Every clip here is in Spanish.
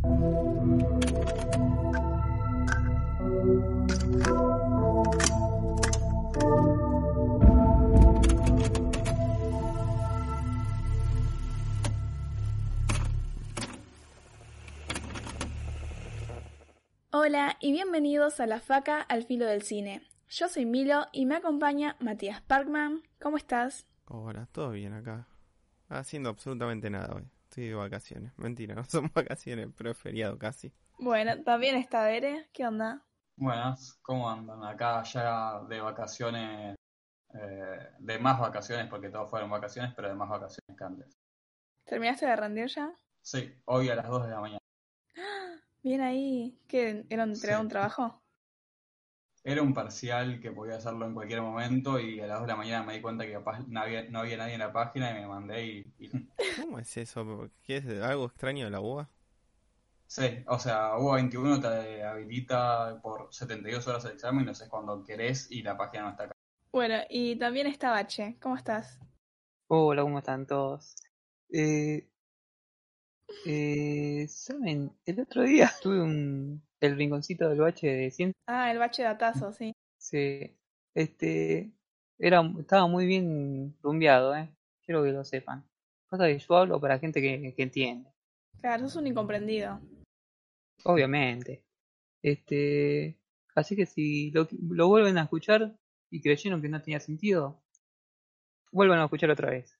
Hola y bienvenidos a La Faca al Filo del Cine. Yo soy Milo y me acompaña Matías Parkman. ¿Cómo estás? Hola, todo bien acá. Haciendo absolutamente nada hoy. Estoy de vacaciones. Mentira, no son vacaciones, pero es feriado casi. Bueno, también está Bere. ¿Qué onda? Buenas, ¿cómo andan? Acá ya de vacaciones, eh, de más vacaciones, porque todos fueron vacaciones, pero de más vacaciones que antes. ¿Terminaste de rendir ya? Sí, hoy a las 2 de la mañana. Bien ahí. ¿Qué? ¿Era entregar Sí. un trabajo? Era un parcial que podía hacerlo en cualquier momento y a las 2 de la mañana me di cuenta que capaz no había, no había nadie en la página y me mandé y, y- ¿Cómo es eso? ¿Qué es algo extraño de la UBA? Sí, o sea, UA21 te habilita por 72 horas el examen, no sé cuando querés y la página no está acá. Bueno, y también está Bache. ¿Cómo estás? Hola, ¿cómo están todos? Eh, eh, ¿saben? El otro día tuve un, el rinconcito del bache de ciencia. Ah, el Bache datazo, sí. Este, era, estaba muy bien rumbeado, ¿eh? Quiero que lo sepan. Pasa que yo hablo para gente que, que entiende, Claro, sos un incomprendido. obviamente. Este, así que si lo, lo vuelven a escuchar y creyeron que no tenía sentido, vuelvan a escuchar otra vez.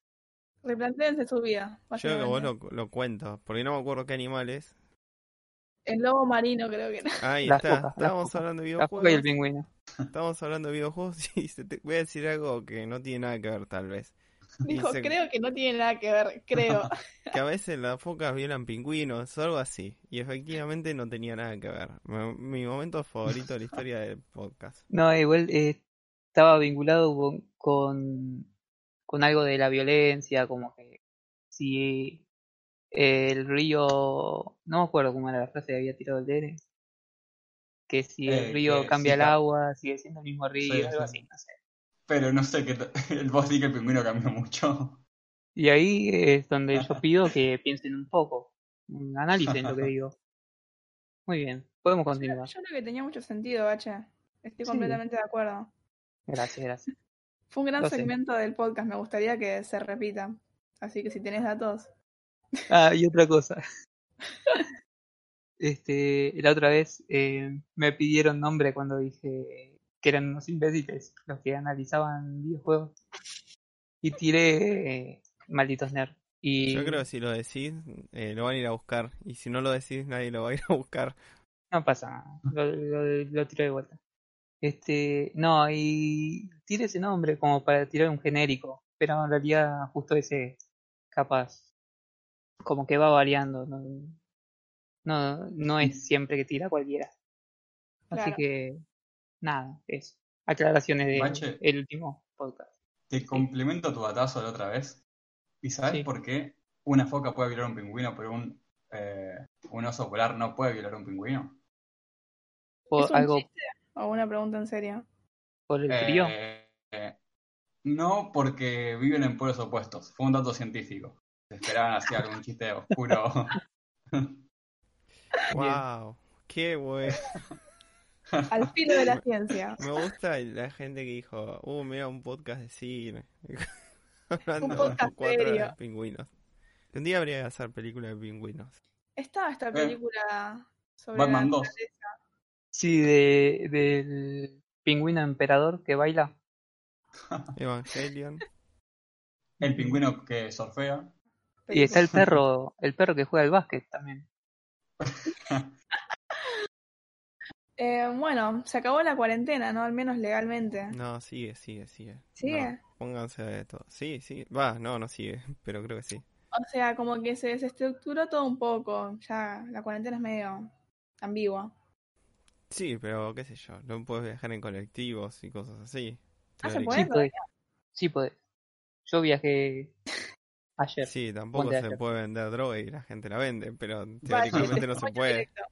Replantéense su vida. Yo que vos lo, lo cuento, porque no me acuerdo qué animal es. El lobo marino creo que era. Ahí Las está. focas, las Estábamos hablando de La foca y el videojuegos. pingüino. Estábamos hablando de videojuegos y se te- voy a decir algo que no tiene nada que ver tal vez. Dijo, creo que no tiene nada que ver, creo. que a veces las focas violan pingüinos o algo así. Y efectivamente no tenía nada que ver. Mi, mi momento favorito de la historia del podcast. No, igual eh, estaba vinculado con, con, con algo de la violencia, como que si el río, no me acuerdo cómo era la frase que había tirado el Dere, que si el Eh, río cambia el agua, sigue siendo el mismo río, Sí, algo sí. así, no sé. Pero no sé, que el vos di que el pingüino cambió mucho. Y ahí es donde yo pido que piensen un poco, analicen lo que digo. Muy bien, podemos Yo, continuar. yo creo que tenía mucho sentido, Bache. Estoy Sí. completamente de acuerdo. Gracias, gracias. Fue un gran Lo sé. segmento del podcast, me gustaría que se repita. Así que si tenés datos. Ah, y otra cosa. Este, la otra vez eh, me pidieron nombre cuando dije que eran unos imbéciles los que analizaban videojuegos. Y tiré eh, malditos nerds. Y Yo creo que si lo decís, eh, lo van a ir a buscar. Y si no lo decís, nadie lo va a ir a buscar. no pasa nada, lo, lo, lo tiré de vuelta. Este, no, y tiré ese nombre como para tirar un genérico, pero en realidad justo ese capaz como que va variando, no, no, no es siempre que tira cualquiera. Así Claro. que nada, eso. Aclaraciones de Bache. el último podcast. Te complemento tu datazo de la otra vez. ¿Y sabes Sí. por qué una foca puede violar un pingüino, pero un, eh, un oso polar no puede violar un pingüino? O ¿Es un algo chiste o una pregunta en serio? por el frío. Eh, eh, no, porque viven en pueblos opuestos. Fue un dato científico. Esperaban así algún chiste oscuro. ¡Wow! ¡Qué bueno! Al filo de la ciencia. Me gusta la gente que dijo, uh, mira un podcast de cine. Hablando Un podcast cuatro serio. de pingüinos. Un día habría que hacer película de pingüinos. Estaba esta película sobre Batman la 2. naturaleza. Sí, de, del pingüino emperador que baila. Evangelion. El pingüino que surfea. Y está el perro, el perro que juega al básquet también. Eh, bueno, se acabó la cuarentena, ¿no? Al menos legalmente. No, sigue, sigue, sigue. ¿Sigue? No, pónganse de todo. Sí, sí. Va, no, no sigue, pero creo que sí. O sea, como que se desestructuró todo un poco. Ya la cuarentena es medio ambigua. Sí, pero qué sé yo, no puedes viajar en colectivos y cosas así. Ah, ¿se puede? Sí podés. Sí podés. Yo viajé ayer. Sí, tampoco se puede vender droga y la gente la vende, pero teóricamente no se puede. directo.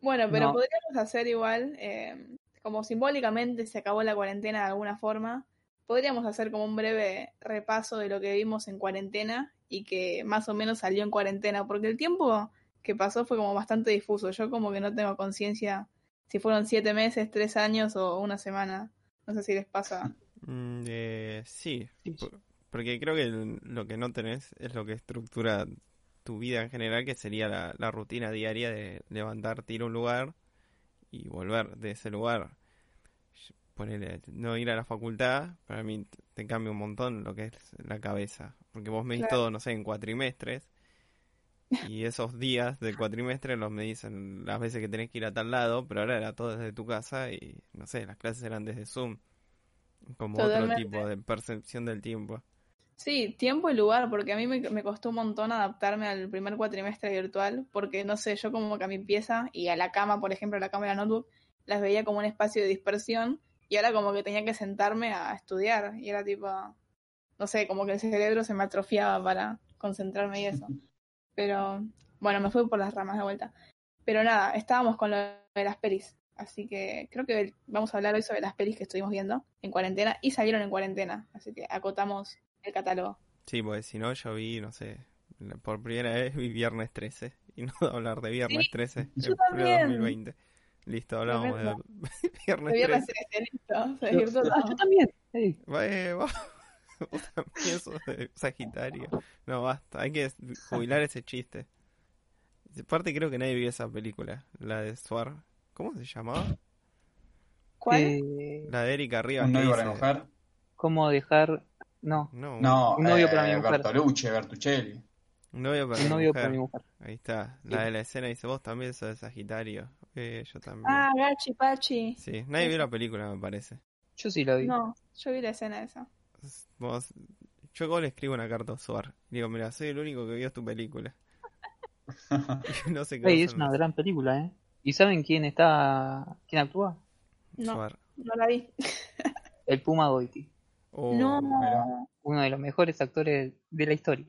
Bueno, pero No. podríamos hacer igual, eh, como simbólicamente se acabó la cuarentena de alguna forma, podríamos hacer como un breve repaso de lo que vimos en cuarentena y que más o menos salió en cuarentena, porque el tiempo que pasó fue como bastante difuso. Yo como que no tengo conciencia si fueron siete meses, tres años o una semana. No sé si les pasa. Mm, eh, sí, Sí. por- porque creo que lo que no tenés es lo que estructura tu vida en general, que sería la, la rutina diaria de levantarte, ir a un lugar y volver de ese lugar. Ponele, no ir a la facultad, para mí te cambia un montón lo que es la cabeza. Porque vos medís Claro. todo, no sé, en cuatrimestres. Y esos días del cuatrimestre los medís en las veces que tenés que ir a tal lado, pero ahora era todo desde tu casa y, no sé, las clases eran desde Zoom. Como otro tipo de percepción del tiempo. Sí, tiempo y lugar, porque a mí me, me costó un montón adaptarme al primer cuatrimestre virtual, porque no sé, yo como que a mi pieza y a la cama, por ejemplo, a la cama y la notebook, las veía como un espacio de dispersión y ahora como que tenía que sentarme a estudiar y era tipo, no sé, como que el cerebro se me atrofiaba para concentrarme y eso. Pero bueno, me fui por las ramas de vuelta. Pero nada, estábamos con lo de las pelis, así que creo que vamos a hablar hoy sobre las pelis que estuvimos viendo en cuarentena y salieron en cuarentena, así que acotamos el catálogo. Sí, porque si no, yo vi, no sé, por primera vez vi Viernes 13. Y no hablar de Viernes Sí, 13 yo en pleno también. 2020. Listo, hablamos de. Viernes Se viernes 13. 13, listo, se Yo, también. Va, eh. Vos también sos de Sagitario. No, basta, hay que jubilar ese chiste. Aparte creo que nadie vio esa película, la de Suar. ¿Cómo se llamaba? ¿Cuál? eh, La de Erika Rivas para mi dice... mujer. ¿Cómo dejar.? No, No, un- No, Un novio eh, para mi mujer. Bertolucci, Bertuccelli. un novio para un mi novio mujer. para mi mujer. Ahí está, la Sí. de la escena dice, vos también sos de Sagitario. Eh, yo también. Ah, Gachi Pachi. Sí, nadie vio la película, me parece. Yo sí lo vi. No, yo vi la escena esa. Vos, yo como le escribo una carta a Suar. Digo, mira, soy el único que vio tu película. Y no sé qué Ey, va a es una más. gran película, ¿eh? ¿Y saben quién está. quién actúa? No, Suar. no la vi. El Puma Goiti. Oh, no. Uno de los mejores actores de la historia.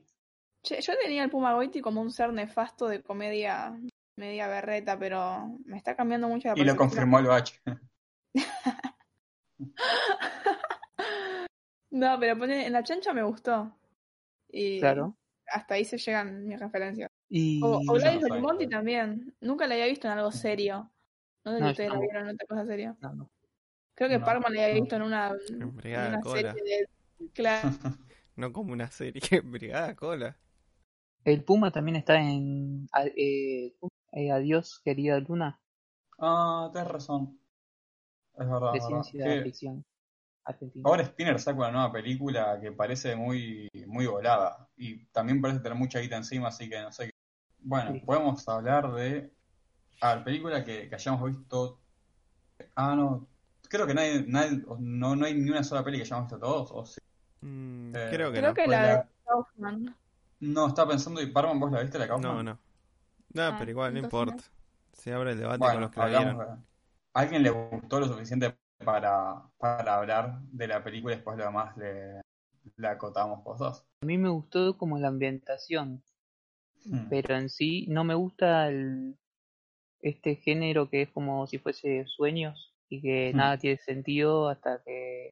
Che, yo tenía al Puma Goiti como un ser nefasto de comedia media berreta, pero me está cambiando mucho la Y lo confirmó el Bache. No, pero pone, en la chancha me gustó. Y Claro. hasta ahí se llegan mis referencias. Y. O, o Gladys no también. Nunca la había visto en algo serio. No sé si ustedes la vieron en otra cosa seria. No, no. Creo que No, Parkman la había visto en una, En en Brigada una Cola. serie de... Claro. No como una serie, Brigada Cola. El Puma también está en. eh, eh, Adiós, querida Luna, Ah, tenés razón. Es verdad, de verdad. ciencia ficción ahora Spinner saca una nueva película que parece muy, muy volada. Y también parece tener mucha guita encima, así que no sé. qué- Bueno, Sí. podemos hablar de. A ver, película que, que hayamos visto. Ah, no. Creo que nadie, nadie- no, no hay ni una sola peli que hayamos visto todos. O sí. Mm, Eh, creo que Creo no. que Pues la la- de Kaufman. No, estaba pensando, y Parman, ¿vos la viste la Kaufman? No, no. No, Ah, pero igual no importa. Se abre el debate con los que la hablamos vieron. de- ¿A alguien le gustó lo suficiente para, para hablar de la película y después lo demás le, le acotamos vos dos? A mí me gustó como la ambientación, Hmm. pero en sí no me gusta el, este género que es como si fuese sueños y que Hmm. nada tiene sentido hasta que,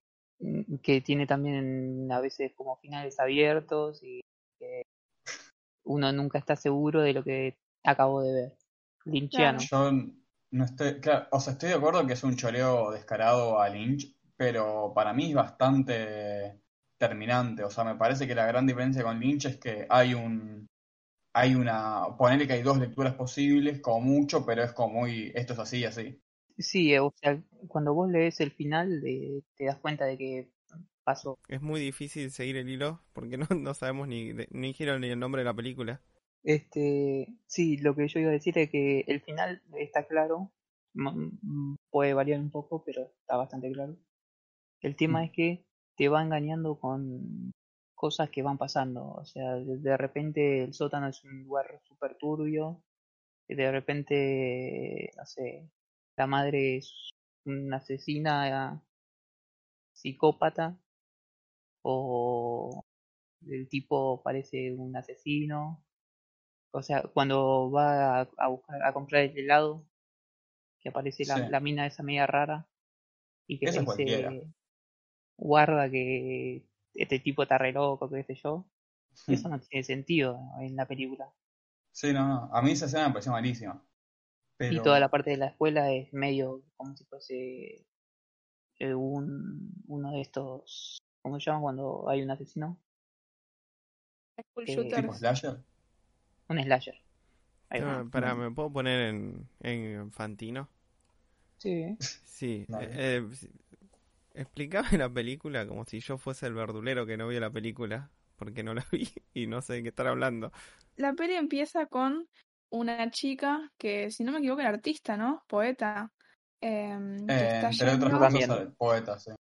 que tiene también a veces como finales abiertos y que uno nunca está seguro de lo que acabó de ver. Lynchiano. Yo no estoy, claro, o sea, estoy de acuerdo que es un choreo descarado a Lynch, pero para mí es bastante terminante. O sea, me parece que la gran diferencia con Lynch es que hay un, hay una, ponerle que hay dos lecturas posibles, como mucho, pero es como muy, esto es así y así. Sí, eh, o sea, cuando vos lees el final de- te das cuenta de que pasó. Es muy difícil seguir el hilo porque no, no sabemos ni, de- ni dijeron ni el nombre de la película. Este, sí, lo que yo iba a decir es que el final está claro, m- m- puede variar un poco, pero está bastante claro. El tema Mm. es que te va engañando con cosas que van pasando, o sea, de, repente el sótano es un lugar súper turbio, y de repente, no sé, la madre es una asesina psicópata, o el tipo parece un asesino, o sea, cuando va a, a buscar a comprar el helado, que aparece la, Sí. la mina esa media rara y que Eso cualquiera. dice guarda que este tipo está re loco, qué sé yo. Eso no tiene sentido en la película. Sí, no, no. A mí esa escena me pareció malísima. Pero... Y toda la parte de la escuela es medio como si fuese eh, un, uno de estos, ¿cómo se llama cuando hay un asesino? School Eh, Shooters. ¿Tipo slasher? Un slasher. No, pará, ¿me puedo poner en, en Fantino? Sí. Sí. Dale. eh, explícame la película como si yo fuese el verdulero que no vio la película, porque no la vi y no sé de qué estar hablando. La peli empieza con una chica que, si no me equivoco, era artista, ¿no? Poeta. em, Eh, está entre otras yendo, También. cosas, poeta, sí.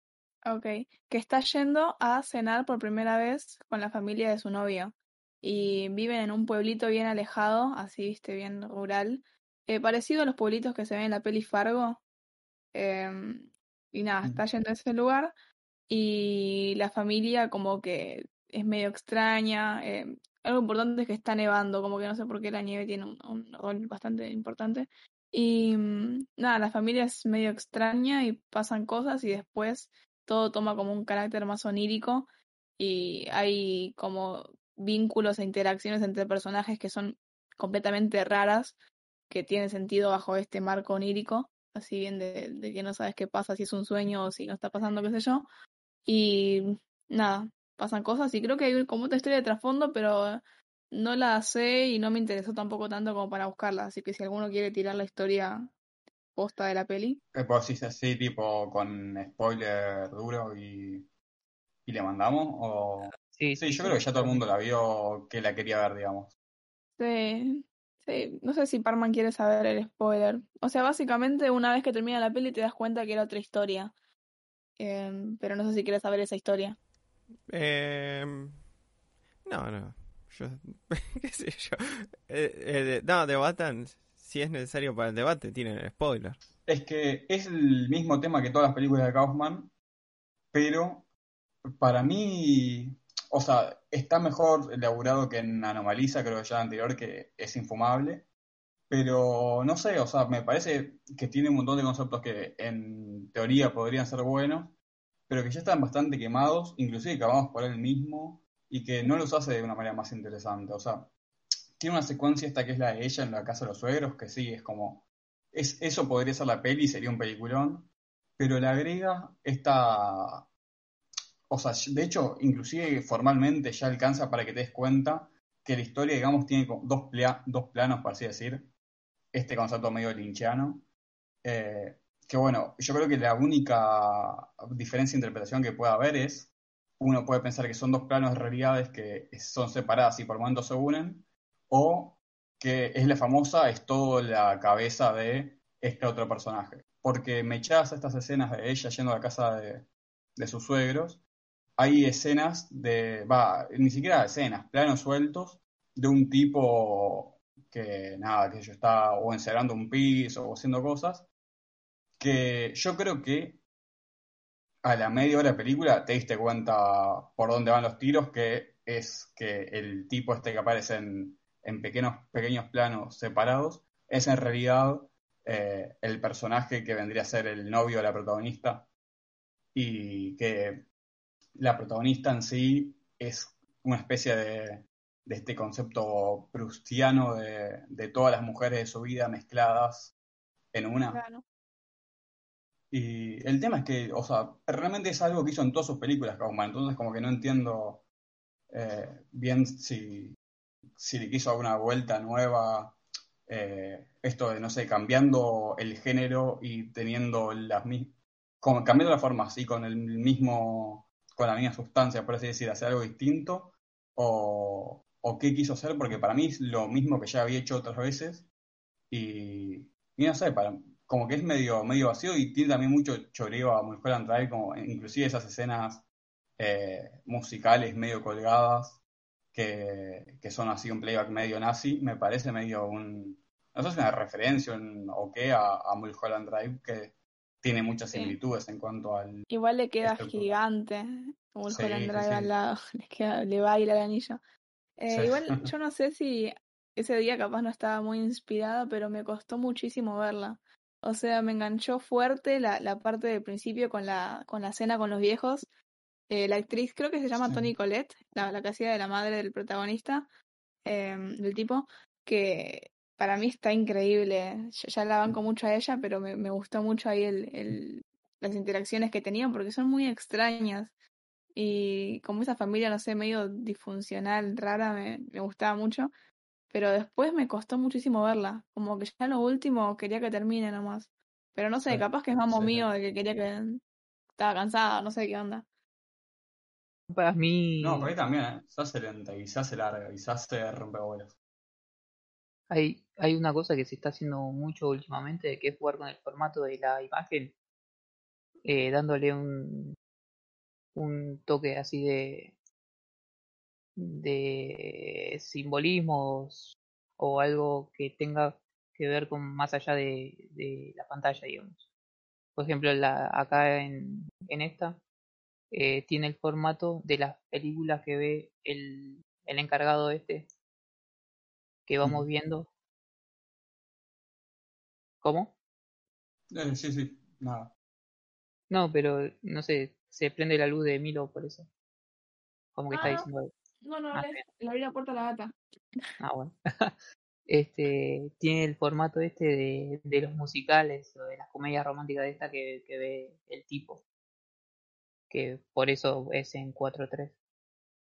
ok, que está yendo a cenar por primera vez con la familia de su novio. Y viven en un pueblito bien alejado, así, viste, bien rural. eh, parecido a los pueblitos que se ven en la peli Fargo. Em, y nada, Mm. está yendo a ese lugar. Y la familia como que es medio extraña. Algo importante es que está nevando, como que no sé por qué la nieve tiene un, un rol bastante importante. Y mm, nada, la familia es medio extraña y pasan cosas y después todo toma como un carácter más onírico y hay como vínculos e interacciones entre personajes que son completamente raras, que tienen sentido bajo este marco onírico, así bien de, de que no sabes qué pasa, si es un sueño o si no está pasando, qué sé yo. Y nada, pasan cosas y creo que hay como otra historia de trasfondo, pero no la sé y no me interesó tampoco tanto como para buscarla, así que si alguno quiere tirar la historia posta de la peli, Vos decís así, tipo, con spoiler duro y, y le mandamos, o... Sí, Sí, yo creo que ya todo el mundo la vio que la quería ver, digamos. sí, sí, no sé si Parman quiere saber el spoiler. O sea, básicamente una vez que termina la peli te das cuenta que era otra historia. Em, pero no sé si quieres saber esa historia. Eh, no, no. Yo, qué sé yo. Eh, eh, no, debatan si es necesario para el debate, tienen spoiler. Es que es el mismo tema que todas las películas de Kaufman, pero para mí, o sea, está mejor elaborado que en Anomaliza, creo que ya anterior, que es infumable. Pero no sé, o sea, me parece que tiene un montón de conceptos que en teoría podrían ser buenos, pero que ya están bastante quemados, inclusive acabados por él mismo, y que no los hace de una manera más interesante. O sea, tiene una secuencia esta que es la de ella en la casa de los suegros, que sí, es como, es, eso podría ser la peli, sería un peliculón, pero le agrega esta, o sea, de hecho, inclusive formalmente ya alcanza para que te des cuenta que la historia, digamos, tiene dos planos, por así decir, este concepto medio linchiano. Eh, que bueno, yo creo que la única diferencia de interpretación que puede haber es, uno puede pensar que son dos planos de realidades que son separadas y por momentos se unen, o que es la famosa, es todo la cabeza de este otro personaje. Porque me echas estas escenas de ella yendo a la casa de, de sus suegros, hay escenas de, va, ni siquiera escenas, planos sueltos de un tipo que nada, que yo está o encerrando un piso o haciendo cosas, que yo creo que a la media hora de película te diste cuenta por dónde van los tiros, que es que el tipo este que aparece en, en pequeños, pequeños planos separados es en realidad eh, el personaje que vendría a ser el novio de la protagonista y que la protagonista en sí es una especie de, de este concepto prustiano de, de todas las mujeres de su vida mezcladas en una. Claro. Y el tema es que, o sea, realmente es algo que hizo en todas sus películas Kaufman, entonces como que no entiendo eh, bien si, si le quiso alguna vuelta nueva, eh, esto de, no sé, cambiando el género y teniendo las mismas, cambiando la forma así, con el mismo, con la misma sustancia, por así decir, hacer algo distinto, o, o qué quiso hacer, porque para mí es lo mismo que ya había hecho otras veces, y, y no sé, para, como que es medio, medio vacío y tiene también mucho choreo a Mulholland Drive, como inclusive esas escenas eh, musicales medio colgadas, que, que son así un playback medio nazi, me parece medio un, no sé si una referencia un- o qué a, a Mulholland Drive, que tiene muchas Sí. similitudes en cuanto al... Igual le queda Estructura. gigante. El Sí, Drive sí. al lado. Le, queda, le baila el anillo. Eh. Igual yo no sé si ese día capaz no estaba muy inspirada, pero me costó muchísimo verla. O sea, me enganchó fuerte la, la parte del principio con la, con la cena con los viejos. Eh, la actriz, creo que se llama Sí. Toni Collette, la, la que hacía de la madre del protagonista, eh, del tipo. que para mí está increíble. Ya, ya la banco mucho a ella, pero me, me gustó mucho ahí el, el, las interacciones que tenían porque son muy extrañas. Y como esa familia, no sé, medio disfuncional, rara, me, me gustaba mucho. Pero después me costó muchísimo verla. Como que ya lo último quería que termine nomás. Pero no sé, Sí, capaz que es sí, sí. mío de que quería que estaba cansada, no sé qué onda. Para mí, No, por ahí también, ¿eh? Se hace lenta y se hace larga y se hace rompebolas. hay, hay una cosa que se está haciendo mucho últimamente, que es jugar con el formato de la imagen, eh, dándole un, un toque así de, de simbolismos o algo que tenga que ver con más allá de, de la pantalla, digamos. Por ejemplo, la, acá en, en esta eh, tiene el formato de las películas que ve el, el encargado este, que vamos Ujú. viendo. ¿Cómo? Eh, sí, sí, nada. No, pero no sé, se prende la luz de Milo por eso. Como que está Ah, no. diciendo. No, no, Ah, le, abrí la puerta a la gata. Ah, bueno. Este, tiene el formato este de, de los musicales o de las comedias románticas de esta que, que ve el tipo. Que por eso es en 4.3. Y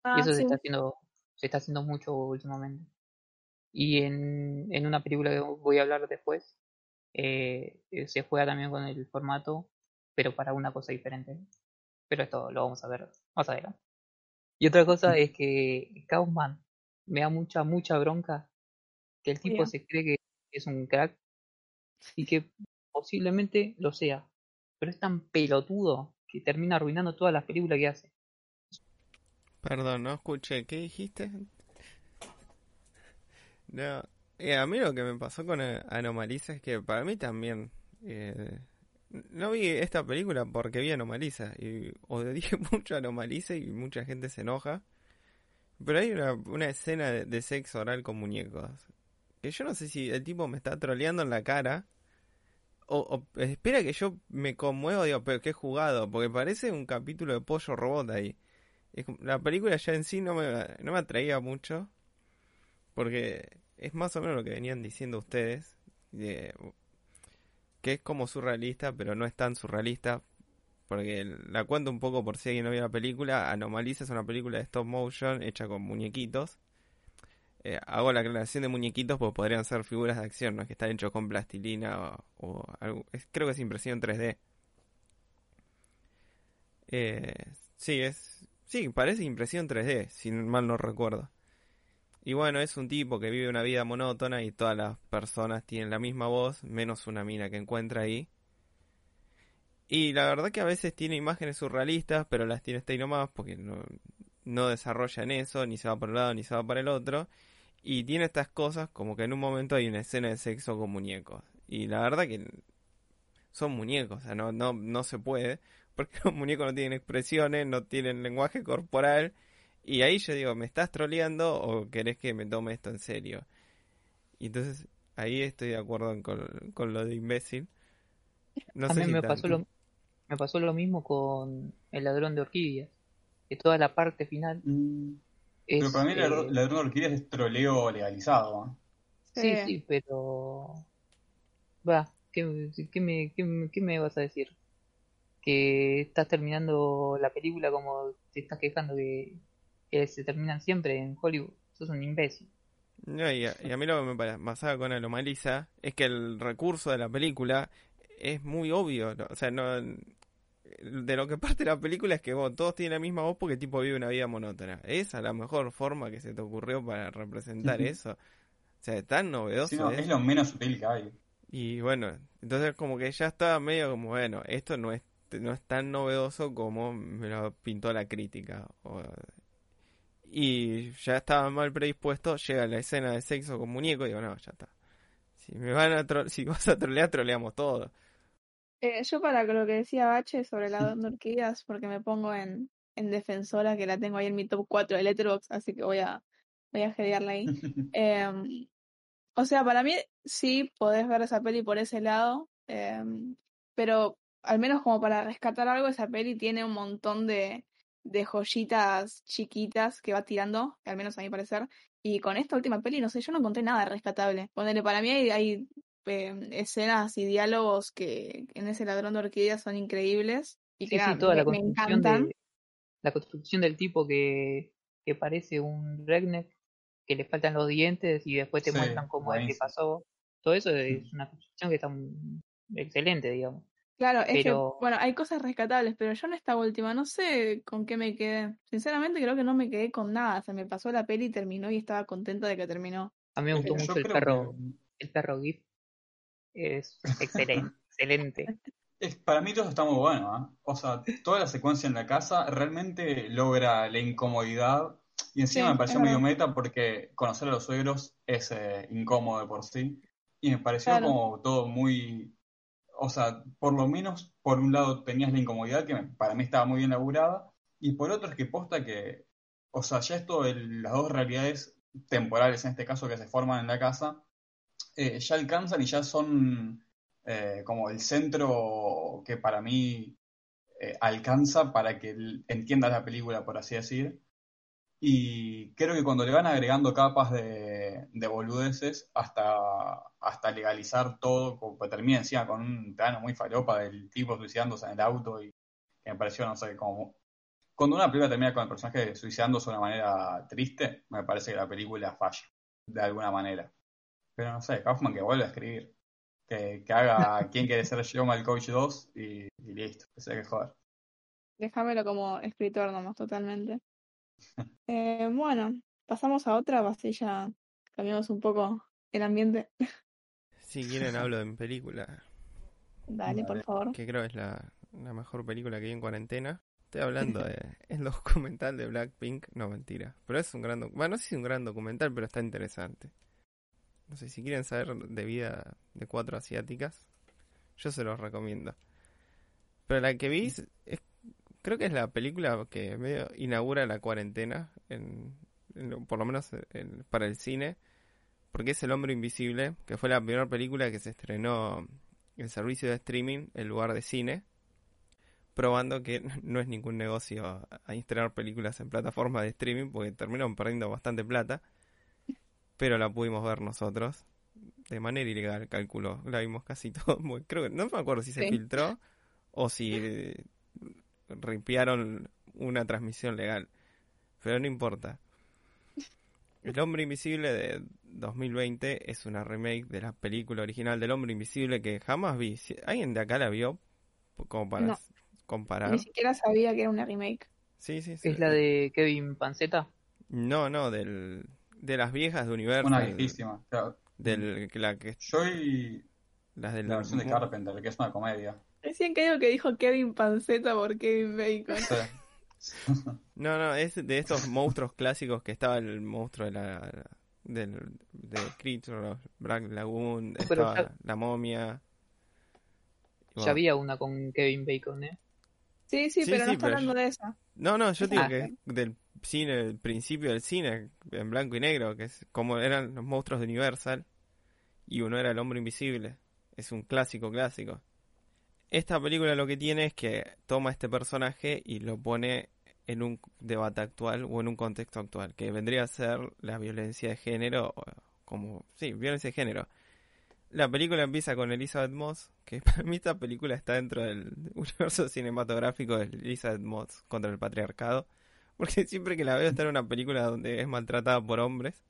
Ah, eso se está haciendo, se está haciendo mucho últimamente. Y en, en una película que voy a hablar después, eh, eh, se juega también con el formato, pero para una cosa diferente. Pero esto lo vamos a ver más adelante. Y otra cosa es que Kaufman me da mucha, mucha bronca que el tipo se cree que es un crack y que posiblemente lo sea. Pero es tan pelotudo que termina arruinando todas las películas que hace. Perdón, no escuché. ¿Qué dijiste? No. eh, a mí lo que me pasó con eh, Anomalisa es que para mí también. eh, no vi esta película porque vi Anomalisa. Y odié mucho a Anomalisa y mucha gente se enoja. Pero hay una, una escena de, sexo oral con muñecos. Que yo no sé si el tipo me está troleando en la cara. O, espera que yo me conmuevo, digo, pero qué jugado. Porque parece un capítulo de pollo robot ahí. Es la película ya en sí no me, no me atraía mucho. Porque es más o menos lo que venían diciendo ustedes. de- que es como surrealista, pero no es tan surrealista. Porque la cuento un poco por si alguien no vio la película. Anomaliza es una película de stop motion hecha con muñequitos. Eh, hago la aclaración de muñequitos porque podrían ser figuras de acción, no es que están hechos con plastilina o, algo. creo que es impresión 3D. Eh, sí, es. Sí, parece impresión 3D, si mal no recuerdo. Y bueno, es un tipo que vive una vida monótona y todas las personas tienen la misma voz, menos una mina que encuentra ahí. Y la verdad que a veces tiene imágenes surrealistas, pero las tiene hasta ahí nomás porque no, no desarrolla en eso, ni se va por un lado ni se va para el otro. Y tiene estas cosas como que en un momento hay una escena de sexo con muñecos. Y la verdad que son muñecos, o sea, no, no, no se puede, porque los muñecos no tienen expresiones, no tienen lenguaje corporal. Y ahí yo digo, ¿me estás troleando o querés que me tome esto en serio? Y entonces ahí estoy de acuerdo en- con, con lo de imbécil. No A sé mí si me pasó lo, me pasó lo mismo con El ladrón de orquídeas. Que toda la parte final Mm, Pero para mí el ladrón eh, el ladrón de orquídeas es troleo legalizado. ¿eh? sí, Sí. sí, pero... Va, ¿qué, qué me, qué, me- qué me vas a decir? Que estás terminando la película como te estás quejando que, que se terminan siempre en Hollywood. Sos un imbécil. No, y, a, y a mí lo que me pa- pasaba con Anomalisa es que el recurso de la película es muy obvio. ¿no? O sea, no, de lo que parte la película es que vos, todos tienen la misma voz porque el tipo vive una vida monótona. Esa es la mejor forma que se te ocurrió para representar eso. O sea, tan Sí, novedoso no, es. es lo menos sutil que hay. Y bueno, entonces como que ya estaba medio como, bueno, esto no es, no es tan novedoso como me lo pintó la crítica. O- y ya estaba mal predispuesto, llega la escena de sexo con muñeco y digo, no, ya está. Si me van a tro- si vas a trolear, troleamos todo. Eh, yo para lo que decía Bache sobre la de orquídeas, porque me pongo en, en defensora, que la tengo ahí en mi top 4 de Letterboxd, así que voy a, voy a jedearla ahí. Em, o sea, para mí sí podés ver esa peli por ese lado, em, pero al menos como para rescatar algo, esa peli tiene un montón de, de joyitas chiquitas que va tirando, al menos a mi parecer, Y con esta última peli, no sé, yo no encontré nada rescatable. Ponele, para mí hay, hay eh, escenas y diálogos que en ese ladrón de orquídeas son increíbles y que Sí, nada, toda me, la me construcción encantan. de la construcción del tipo que, que parece un redneck, que le faltan los dientes y después te Sí, muestran cómo es que pasó. Todo eso es una construcción que está mm, excelente, digamos. Claro, es que, bueno, hay cosas rescatables, pero yo en esta última no sé con qué me quedé. Sinceramente creo que no me quedé con nada. Se me pasó la peli y terminó y estaba contenta de que terminó. a mí me gustó mucho el perro, que el perro GIF. Es excelente, excelente. es- para mí todo eso está muy bueno, ¿ah? O sea, toda la secuencia en la casa realmente logra la incomodidad y encima Sí, me pareció medio meta porque conocer a los suegros es eh, incómodo de por sí y me pareció Claro. como todo muy, o sea, por lo menos por un lado tenías la incomodidad que para mí estaba muy bien laburada y por otro es que posta que, o sea, ya esto, las dos realidades temporales en este caso que se forman en la casa, eh, ya alcanzan y ya son eh, como el centro que para mí eh, alcanza para que entiendas la película, por así decir. Y creo que cuando le van agregando capas de, de boludeces hasta, hasta legalizar todo, como que termina encima con un plano muy falopa del tipo suicidándose en el auto y que me pareció, no sé, como... Cuando una película termina con el personaje suicidándose de una manera triste, me parece que la película falla, de alguna manera. Pero no sé, Kaufman que vuelva a escribir. Que, que haga quién quiere ser Joe Malkovich 2 y, y listo, que se que joder. Déjamelo como escritor nomás, totalmente. Eh, bueno, pasamos a otra, así ya cambiamos un poco el ambiente. Si quieren hablo de mi película, Dale, por favor. que creo es la, la mejor película que vi en cuarentena. Estoy hablando de el documental de Blackpink, no mentira, pero es un gran, doc- bueno, no sé si es un gran documental, pero está interesante. No sé si quieren saber de vida de cuatro asiáticas, yo se los recomiendo. Pero la que vi es- es- creo que es la película que medio inaugura la cuarentena, en, en por lo menos en- para el cine, porque es El Hombre Invisible, que fue la primera película que se estrenó en servicio de streaming en lugar de cine, probando que no es ningún negocio a- a estrenar películas en plataformas de streaming, porque terminaron perdiendo bastante plata, pero la pudimos ver nosotros de manera ilegal, calculo. La vimos casi todo. muy- Creo que no me acuerdo si se Sí. filtró o si ripiaron una transmisión legal, pero no importa. El Hombre Invisible de 2020 es una remake de la película original del Hombre Invisible que jamás vi. ¿Alguien de acá la vio? Como para No. comparar. Ni siquiera sabía que era una remake. Sí, sí, sí. Es la de Kevin Panceta. No, no, del, de las viejas de Universal. Una viejísima. Claro. Del, que la que, Yo y las del la versión de Carpenter, que es una comedia. Recién creo que dijo Kevin Panceta por Kevin Bacon. Sí. No, no, es de estos monstruos clásicos que estaba el monstruo de la del de Creature, Black Lagoon, estaba ya- la momia. Ya había una con Kevin Bacon, ¿eh? Sí, sí, Sí, pero no está hablando yo- de esa. No, no, yo digo Ah. que es del cine, el principio del cine, en blanco y negro, que es como eran los monstruos de Universal, y uno era el hombre invisible. Es un clásico, clásico. Esta película lo que tiene es que toma este personaje y lo pone en un debate actual o en un contexto actual, que vendría a ser la violencia de género, como, sí, violencia de género. La película empieza con Elizabeth Moss, que para mí esta película está dentro del universo cinematográfico de Elizabeth Moss contra el patriarcado, porque siempre que la veo está en una película donde es maltratada por hombres,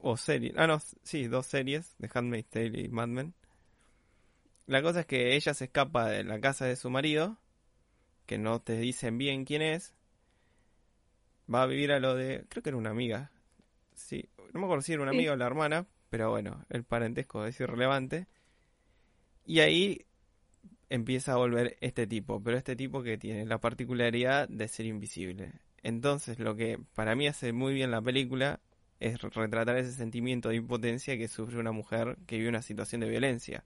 o series, ah no, sí, dos series, de Handmaid's Tale y Mad Men. La cosa es que ella se escapa de la casa de su marido, que no te dicen bien quién es, va a vivir a lo de, creo que era una amiga, sí, no me acuerdo si era una Sí. amiga o la hermana, pero bueno, el parentesco es irrelevante. Y ahí empieza a volver este tipo, pero este tipo que tiene la particularidad de ser invisible. Entonces, lo que para mí hace muy bien la película es retratar ese sentimiento de impotencia que sufre una mujer que vive una situación de violencia.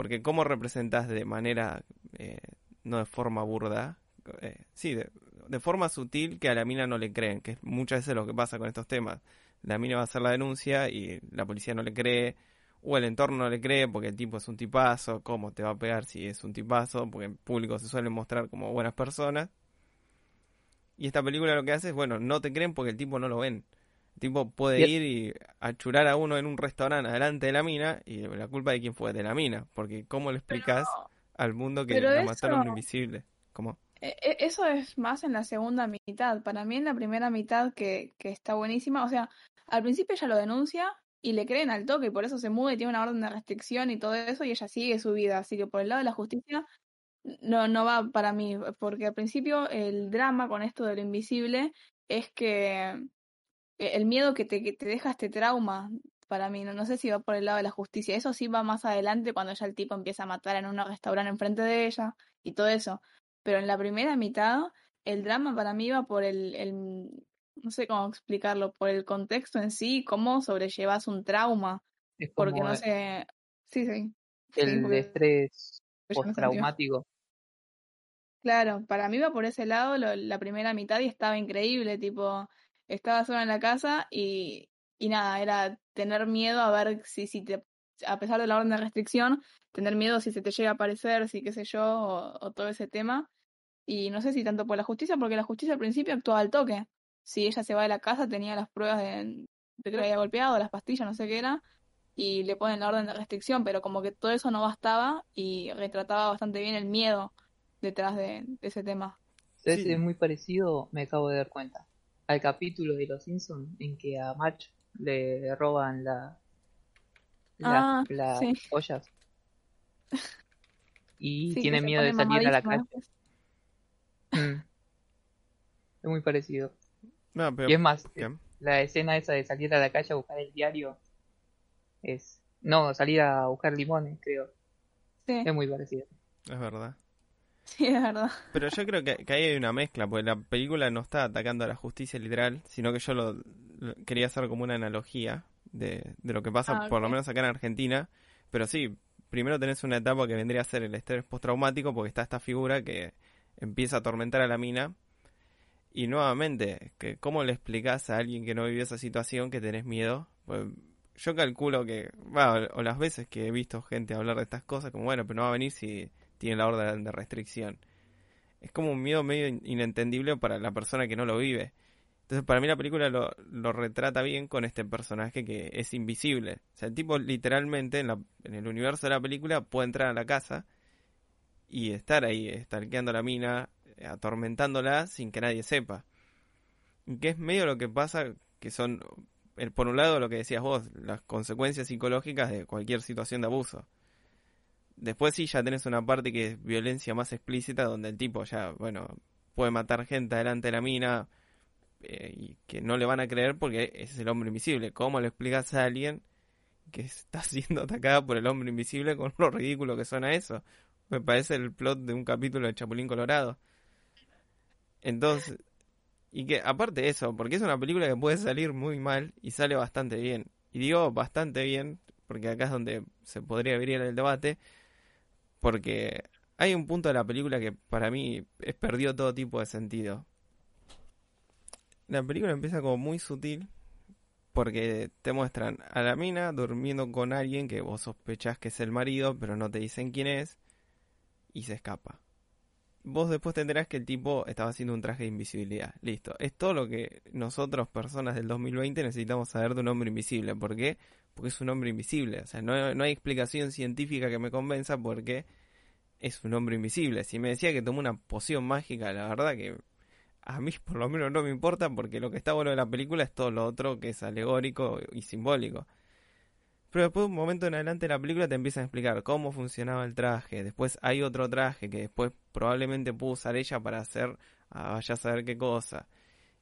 Porque cómo representas de manera, eh, no de forma burda, eh, sí, de, forma sutil que a la mina no le creen, que es muchas veces lo que pasa con estos temas. La mina va a hacer la denuncia y la policía no le cree, o el entorno no le cree porque el tipo es un tipazo, ¿cómo te va a pegar si es un tipazo? Porque en público se suelen mostrar como buenas personas. Y esta película lo que hace es, bueno, no te creen porque el tipo no lo ven. El tipo puede ir y achurar a uno en un restaurante adelante de la mina y la culpa de quién fue, de la mina. Porque ¿cómo le explicas al mundo que la mataron invisible? ¿Cómo? E, e, eso es más en la segunda mitad. Para mí en la primera mitad que, que está buenísima. O sea, al principio ella lo denuncia y le creen al toque y por eso se mueve, tiene una orden de restricción y todo eso y ella sigue su vida. Así que por el lado de la justicia no, no va para mí, porque al principio el drama con esto de lo invisible es que el miedo que te, que te deja este trauma para mí, no, no sé si va por el lado de la justicia, eso sí va más adelante cuando ya el tipo empieza a matar en un restaurante enfrente de ella y todo eso, pero en la primera mitad el drama para mí va por el, el no sé cómo explicarlo, por el contexto en sí, cómo sobrellevas un trauma, porque no sé, sí, sí. El estrés postraumático. Claro, para mí va por ese lado la primera mitad y estaba increíble, tipo, estaba sola en la casa y, y nada, era tener miedo a ver si, si te, a pesar de la orden de restricción, tener miedo si se te llega a aparecer, si qué sé yo, o, todo ese tema. Y no sé si tanto por la justicia, porque la justicia al principio actuaba al toque. Si ella se va de la casa, tenía las pruebas de, de que lo había golpeado, las pastillas, no sé qué era, y le ponen la orden de restricción, pero como que todo eso no bastaba y retrataba bastante bien el miedo detrás de, ese tema. Es muy parecido, me acabo de dar cuenta, al capítulo de Los Simpsons en que a March le roban la, ah, las ollas y tiene miedo de salir a la calle. Mm. Es muy parecido. y es más, la escena esa de salir a la calle a buscar el diario es... No, salir a buscar limones, creo. Es muy parecido. Es verdad. Sí, es verdad. Pero yo creo que, ahí hay una mezcla, porque la película no está atacando a la justicia literal, sino que yo lo, quería hacer como una analogía de, lo que pasa, ah, por lo menos acá en Argentina. Pero sí, primero tenés una etapa que vendría a ser el estrés postraumático, porque está esta figura que empieza a atormentar a la mina. Y nuevamente, que ¿cómo le explicás a alguien que no vivió esa situación que tenés miedo? Pues yo calculo que, o las veces que he visto gente hablar de estas cosas, como bueno, pero no va a venir si tiene la orden de restricción. Es como un miedo medio inentendible para la persona que no lo vive. Entonces, para mí la película lo, lo retrata bien con este personaje que es invisible. O sea, el tipo literalmente en, la, en el universo de la película puede entrar a la casa y estar ahí, estalqueando la mina, atormentándola sin que nadie sepa. Y que es medio lo que pasa, que son, por un lado, lo que decías vos, las consecuencias psicológicas de cualquier situación de abuso. Después sí ya tenés una parte que es violencia más explícita, donde el tipo ya, bueno, puede matar gente delante de la mina eh, y que no le van a creer porque es el hombre invisible. ¿Cómo le explicas a alguien que está siendo atacada por el hombre invisible con lo ridículo que suena eso? Me parece el plot de un capítulo de Chapulín Colorado. Entonces, y que aparte de eso, porque es una película que puede salir muy mal y sale bastante bien. Y digo bastante bien, porque acá es donde se podría abrir el debate, porque hay un punto de la película que para mí es perdió todo tipo de sentido. La película empieza como muy sutil porque te muestran a la mina durmiendo con alguien que vos sospechás que es el marido, pero no te dicen quién es, y se escapa. Vos después tendrás que el tipo estaba haciendo un traje de invisibilidad. Listo. Es todo lo que nosotros, personas del 2020, necesitamos saber de un hombre invisible. ¿Por qué? Porque es un hombre invisible. O sea, no, no hay explicación científica que me convenza porque es un hombre invisible. Si me decía que tomó una poción mágica, la verdad que a mí por lo menos no me importa porque lo que está bueno de la película es todo lo otro que es alegórico y simbólico. Pero después, un momento en adelante de la película te empiezan a explicar cómo funcionaba el traje. Después hay otro traje que después probablemente pudo usar ella para hacer a vaya a saber qué cosa.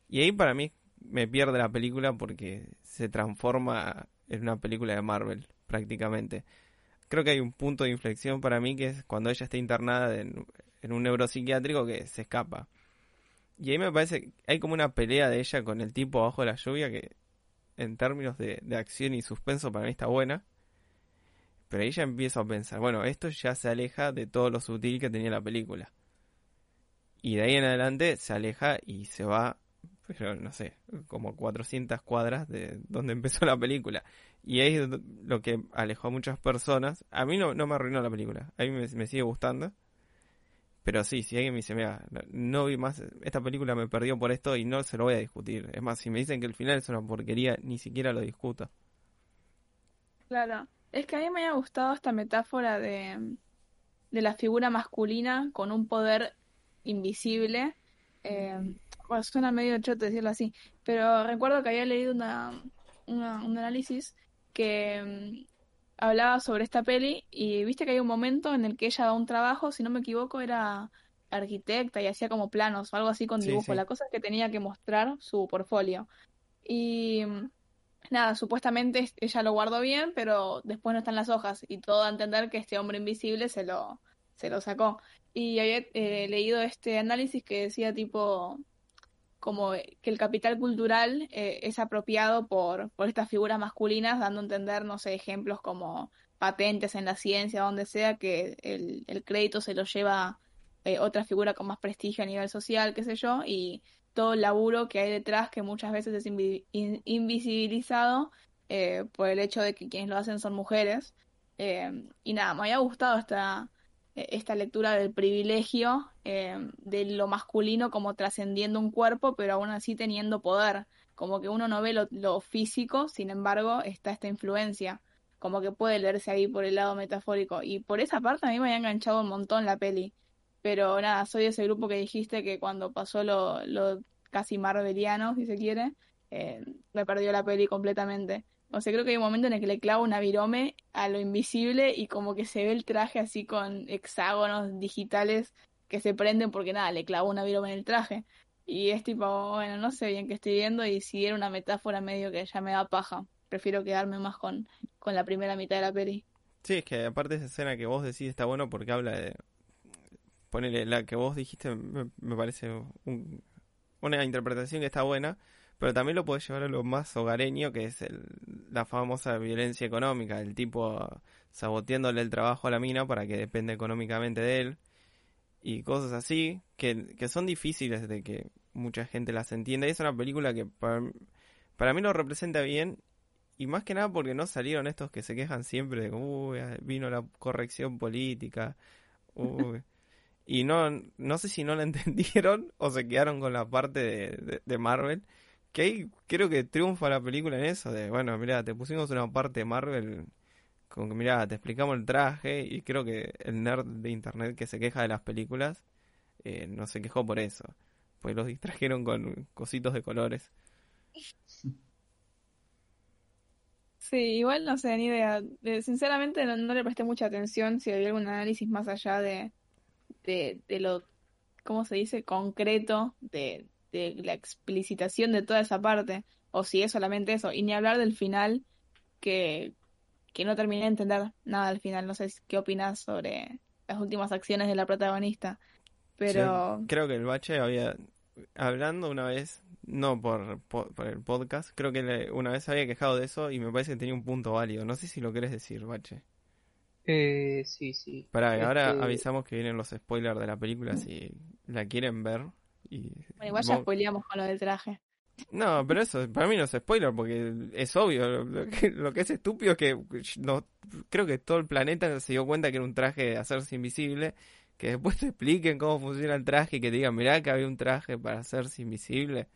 Y ahí para mí me pierde la película porque se transforma en una película de Marvel, prácticamente. Creo que hay un punto de inflexión para mí que es cuando ella está internada en, un neuropsiquiátrico que se escapa. Y ahí me parece que hay como una pelea de ella con el tipo abajo de la lluvia que en términos de, de acción y suspenso para mí está buena. Pero ahí ya empiezo a pensar, bueno, esto ya se aleja de todo lo sutil que tenía la película. Y de ahí en adelante se aleja y se va no sé, como 400 cuadras de donde empezó la película. Y ahí es lo que alejó a muchas personas. A mí no, no me arruinó la película, a mí me, sigue gustando. Pero sí, si alguien me dice, mira, no vi más, esta película me perdió por esto y no se lo voy a discutir. Es más, si me dicen que el final es una porquería, ni siquiera lo discuto. Claro. Es que a mí me ha gustado esta metáfora de, de la figura masculina con un poder invisible. Eh, bueno, suena medio choto decirlo así, pero recuerdo que había leído una, una- un análisis que mm, hablaba sobre esta peli y viste que hay un momento en el que ella da un trabajo, si no me equivoco, era arquitecta y hacía como planos o algo así con dibujo. sí. La cosa es que tenía que mostrar su portfolio. Y mm, nada, supuestamente es- ella lo guardó bien, pero después no están las hojas y todo a entender que este hombre invisible se lo, se lo sacó. Y había eh, leído este análisis que decía tipo como que el capital cultural eh, es apropiado por, por estas figuras masculinas, dando a entender, no sé, ejemplos como patentes en la ciencia, donde sea, que el, el crédito se lo lleva eh, otra figura con más prestigio a nivel social, qué sé yo, y todo el laburo que hay detrás, que muchas veces es invi- in- invisibilizado eh, por el hecho de que quienes lo hacen son mujeres. Eh, y nada, me había gustado esta, eh, esta lectura del privilegio eh, de lo masculino como trascendiendo un cuerpo, pero aún así teniendo poder. Como que uno no ve lo, lo físico, sin embargo, está esta influencia. Como que puede leerse ahí por el lado metafórico. Y por esa parte a mí me había enganchado un montón la peli. Pero nada, soy ese grupo que dijiste que cuando pasó lo, lo casi marveliano, si se quiere, eh, me perdió la peli completamente. O sea, creo que hay un momento en el que le clava una virome a lo invisible y como que se ve el traje así con hexágonos digitales que se prenden porque nada, le clavó una virome en el traje. Y es tipo, bueno, no sé bien qué estoy viendo y si era una metáfora medio que ya me da paja. Prefiero quedarme más con, con la primera mitad de la peli. Sí, es que aparte esa escena que vos decís está bueno porque habla de... Ponele, la que vos dijiste me, me parece un- una interpretación que está buena, pero también lo podés llevar a lo más hogareño, que es el- la famosa violencia económica, el tipo saboteándole el trabajo a la mina para que dependa económicamente de él, y cosas así, que, que son difíciles de que mucha gente las entienda, y es una película que para, para mí lo representa bien, y más que nada porque no salieron estos que se quejan siempre de, uy, vino la corrección política, uy. Y no, no sé si no la entendieron o se quedaron con la parte de, de- de Marvel. Que ahí creo que triunfa la película en eso, de, bueno, mira, te pusimos una parte de Marvel con que, mira, te explicamos el traje y creo que el nerd de internet que se queja de las películas eh, no se quejó por eso. Pues los distrajeron con cositos de colores. Sí, igual no sé, ni idea. Eh, Sinceramente no, le presté mucha atención si había algún análisis más allá de, de, de lo, ¿cómo se dice? Concreto, de, de la explicitación de toda esa parte, o si es solamente eso, y ni hablar del final, que, que no terminé de entender nada al final. No sé qué opinas sobre las últimas acciones de la protagonista, pero Sí, creo que el Bache había, hablando una vez, no por, por, por el podcast, creo que le- una vez había quejado de eso y me parece que tenía un punto válido. No sé si lo querés decir, Bache. Eh, sí, sí. Pará, ahora Este, avisamos que vienen los spoilers de la película si la quieren ver. Y bueno, igual ya spoileamos con lo del traje. No, pero eso para mí no es spoiler porque es obvio. Lo que, lo que es estúpido es que no, creo que todo el planeta se dio cuenta que era un traje de hacerse invisible. Que después te expliquen cómo funciona el traje y que te digan, mirá que había un traje para hacerse invisible.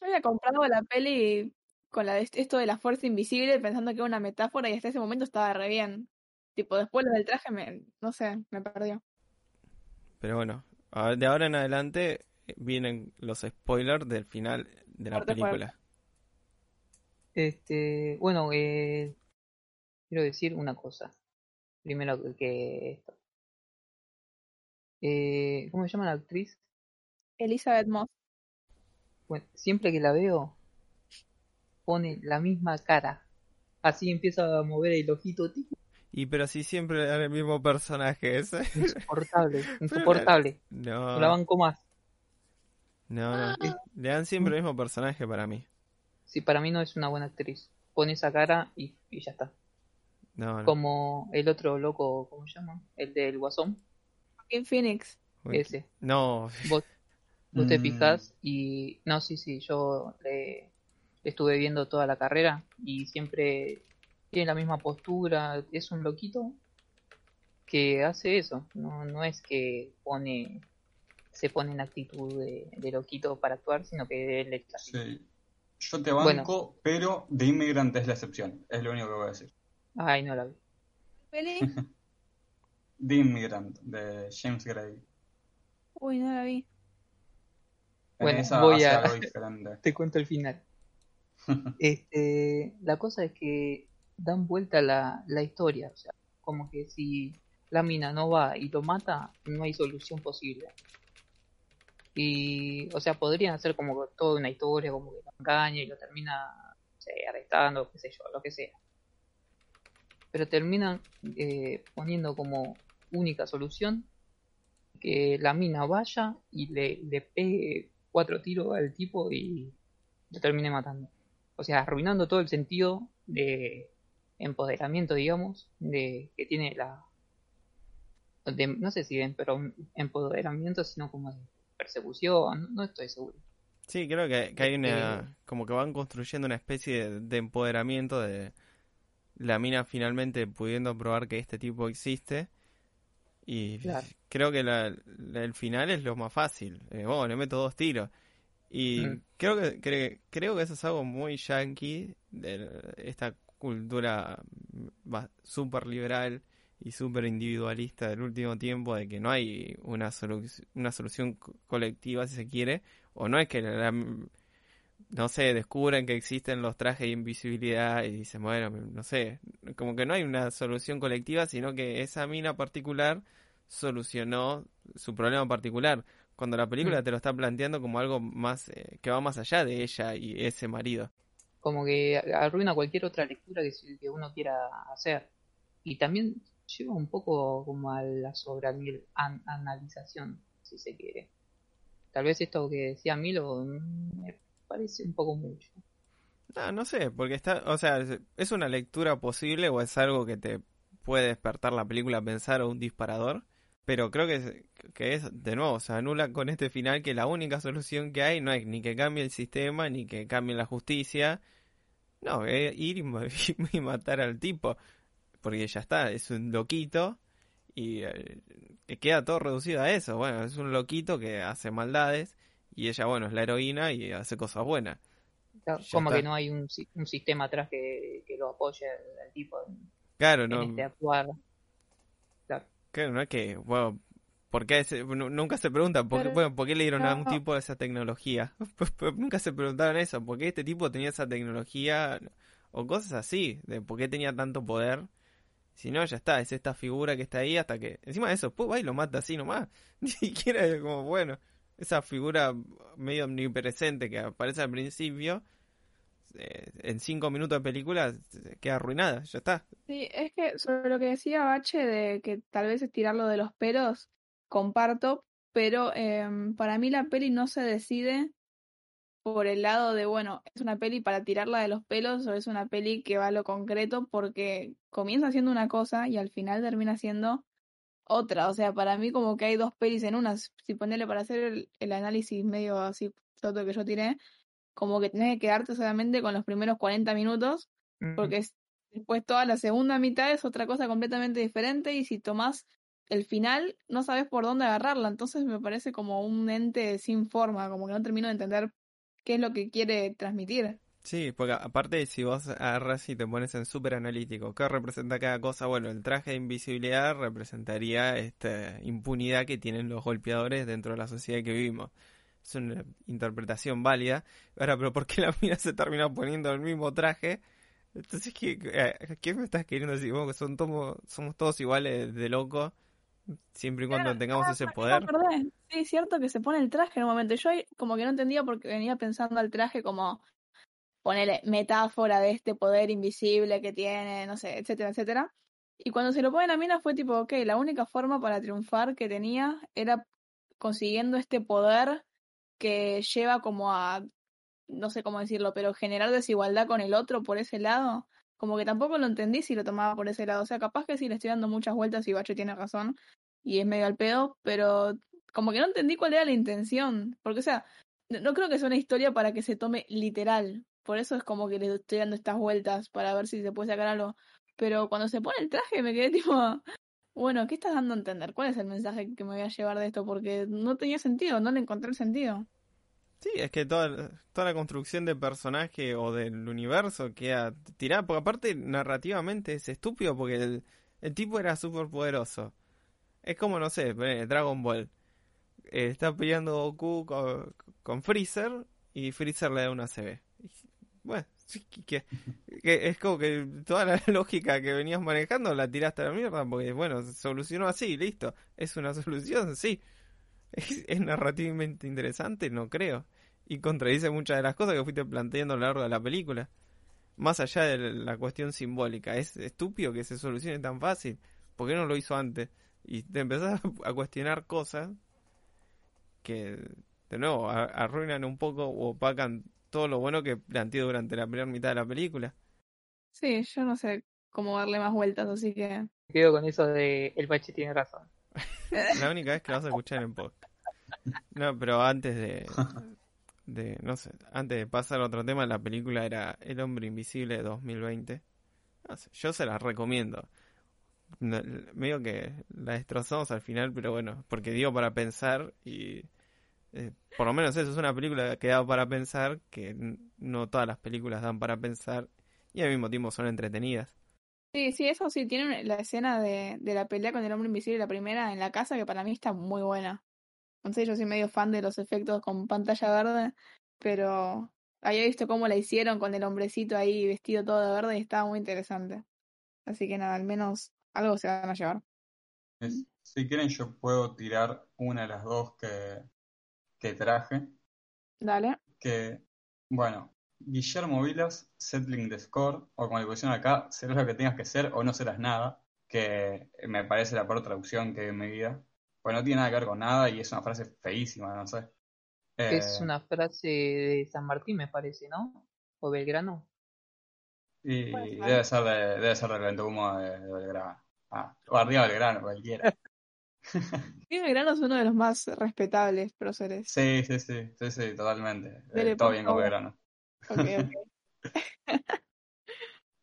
Yo había comprado la peli con la de esto de la fuerza invisible pensando que era una metáfora y hasta ese momento estaba re bien. Tipo, después lo del traje me, no sé, me perdió. Pero bueno, a- de ahora en adelante vienen los spoilers del final de la película. Este, bueno, eh, quiero decir una cosa. Primero que- que esto. Eh, ¿cómo se llama la actriz? Elizabeth Moss. Bueno, siempre que la veo, pone la misma cara. Así empieza a mover el ojito, tic, Y pero si siempre era el mismo personaje ese. insoportable, insoportable. No, No la banco más. no, no. Le dan siempre el mismo personaje para mí. Si para mí no es una buena actriz. Pone esa cara y, y ya está. No, no. Como el otro loco, ¿cómo se llama? El del Guasón, Joaquin Phoenix. Ese. No, Vos, vos te Mm. fijas y... No, sí, sí, yo le estuve viendo toda la carrera y siempre tiene la misma postura, es un loquito que hace eso. No, no es que pone se pone en actitud de, de loquito para actuar, sino que él está. Sí. Yo te banco, pero de inmigrante es la excepción. Es lo único que voy a decir. Ay, no la vi. ¿Peli? The Immigrant, de James Gray. Uy, no la vi. En Bueno, esa voy a- algo diferente. Te cuento el final. Este, la cosa es que dan vuelta la, la historia, o sea, como que si la mina no va y lo mata, no hay solución posible. Y, o sea, podrían hacer como toda una historia, como que lo engaña y lo termina, arrestando, qué sé yo, lo que sea. Pero terminan eh, poniendo como única solución que la mina vaya y le, le pegue cuatro tiros al tipo y lo termine matando. O sea, arruinando todo el sentido de empoderamiento, digamos, de que tiene la... de- no sé si de empoderamiento, sino como de persecución, no, no estoy seguro. Sí, creo que, que hay una. Este- Como que van construyendo una especie de, de empoderamiento de la mina finalmente pudiendo probar que este tipo existe. Y Claro. creo que la- la- el final es lo más fácil. Eh, bueno, le meto dos tiros. Y Mm. creo que cre- creo que eso es algo muy yankee de esta cultura va- súper liberal y súper individualista del último tiempo de que no hay una, solu- una solución co- colectiva si se quiere o no es que la- no sé, descubren que existen los trajes de invisibilidad y dicen, bueno, no sé, como que no hay una solución colectiva, sino que esa mina particular solucionó su problema particular. Cuando la película Mm. te lo está planteando como algo más eh, que va más allá de ella y ese marido. Como que arruina cualquier otra lectura que, uno quiera hacer. Y también lleva un poco como a la sobreanalización, si se quiere. Tal vez esto que decía Milo mm, me parece un poco mucho. No, no sé, porque está, o sea, ¿es una lectura posible o es algo que te puede despertar la película a pensar o un disparador? Pero creo que es, que es, de nuevo, se anula con este final que la única solución que hay no es ni que cambie el sistema, ni que cambie la justicia. No, es ir y, ma- y matar al tipo. Porque ya está, es un loquito y eh, que queda todo reducido a eso. Bueno, es un loquito que hace maldades y ella, bueno, es la heroína y hace cosas buenas. Claro, como está. que no hay un, un sistema atrás que, que lo apoye al tipo en, Claro, en no, este actuar. Claro. No es que, bueno, ¿por qué ese- nu- nunca se preguntan, por qué, bueno, ¿por qué le dieron a un tipo esa tecnología? nunca se preguntaron eso, ¿por qué este tipo tenía esa tecnología? O cosas así, de por qué tenía tanto poder. Si no, ya está, es esta figura que está ahí hasta que, encima de eso, pues va y lo mata así nomás. Ni siquiera es como, bueno, esa figura medio omnipresente que aparece al principio, eh, en cinco minutos de película, queda arruinada, ya está. Sí, es que sobre lo que decía Bache de que tal vez estirarlo de los pelos, comparto, pero em, para mí la peli no se decide por el lado de, bueno, es una peli para tirarla de los pelos o es una peli que va a lo concreto porque comienza siendo una cosa y al final termina siendo otra. O sea, para mí como que hay dos pelis en una. Si ponerle para hacer el, el análisis medio así, todo que yo tiré, como que tenés que quedarte solamente con los primeros 40 minutos porque es- después toda la segunda mitad es otra cosa completamente diferente y si tomás el final no sabes por dónde agarrarla, entonces me parece como un ente sin forma, como que no termino de entender qué es lo que quiere transmitir. Sí, porque aparte si vos agarras y te pones en súper analítico, ¿qué representa cada cosa? Bueno, el traje de invisibilidad representaría esta impunidad que tienen los golpeadores dentro de la sociedad que vivimos. Es una interpretación válida. Ahora, pero ¿por qué la mina se termina poniendo el mismo traje? Entonces, ¿qué, ¿qué me estás queriendo decir? Vos que son tomo- somos todos iguales de loco, siempre y cuando Claro, tengamos ese poder. Sí, es cierto que se pone el traje en un momento. Yo como que no entendía porque venía pensando al traje como ponerle metáfora de este poder invisible que tiene, no sé, etcétera, etcétera. Y cuando se lo pone a Mina fue tipo, ok, la única forma para triunfar que tenía era consiguiendo este poder que lleva como a, no sé cómo decirlo, pero generar desigualdad con el otro por ese lado. Como que tampoco lo entendí si lo tomaba por ese lado. O sea, capaz que sí le estoy dando muchas vueltas y Bache tiene razón y es medio al pedo, pero como que no entendí cuál era la intención. Porque, o sea, no creo que sea una historia para que se tome literal. Por eso es como que le estoy dando estas vueltas para ver si se puede sacar algo. Pero cuando se pone el traje me quedé tipo, Bueno, ¿qué estás dando a entender? ¿Cuál es el mensaje que me voy a llevar de esto? Porque no tenía sentido, no le encontré el sentido. Sí, es que toda, toda la construcción de personaje o del universo queda tirada, porque aparte narrativamente es estúpido porque el, tipo era súper poderoso. Es como, no sé, eh, Dragon Ball. Eh, está peleando Goku con, Freezer y Freezer le da una CB. Bueno, que, que es como que toda la lógica que venías manejando la tiraste a la mierda porque, bueno, se solucionó así, listo. ¿Es una solución? Sí. ¿Es, es narrativamente interesante? No creo. Y contradice muchas de las cosas que fuiste planteando a lo largo de la película. Más allá de la cuestión simbólica. Es estúpido que se solucione tan fácil. ¿Por qué no lo hizo antes? Y te empezás a cuestionar cosas que, de nuevo, arruinan un poco o opacan todo lo bueno que planteó durante la primera mitad de la película. Sí, yo no sé cómo darle más vueltas, así que... Me quedo con eso de el bache tiene razón. La única vez que vas a escuchar en podcast. No, pero antes de, de, no sé, antes de pasar a otro tema, la película era El Hombre Invisible de 2020. No sé, yo se la recomiendo. No, medio que la destrozamos al final, pero bueno, porque digo para pensar y eh, por lo menos eso es una película que da para pensar, que no todas las películas dan para pensar y al mismo tiempo son entretenidas. Sí, sí, eso sí, tiene la escena de, de la pelea con el hombre invisible, la primera en la casa, que para mí está muy buena. No sé, yo soy medio fan de los efectos con pantalla verde, pero había visto cómo la hicieron con el hombrecito ahí vestido todo de verde y estaba muy interesante. Así que nada, al menos algo se van a llevar. Si quieren, yo puedo tirar una de las dos que, que traje. Dale. Que, bueno, Guillermo Vilas, Settling the Score, o como le pusieron acá, serás lo que tengas que ser o no serás nada, que me parece la peor traducción que vi en mi vida. Pues no tiene nada que ver con nada y es una frase feísima, no sé. Eh, Es una frase de San Martín, me parece, ¿no? O Belgrano. Y debe ser de, debe ser del Vento Humo de, de Belgrano. Ah, o arriba Belgrano, cualquiera. Miguel Grano es uno de los más respetables próceres. Sí, sí, sí, sí, sí, totalmente. Eh, todo bien con. Belgrano. Ok, ok.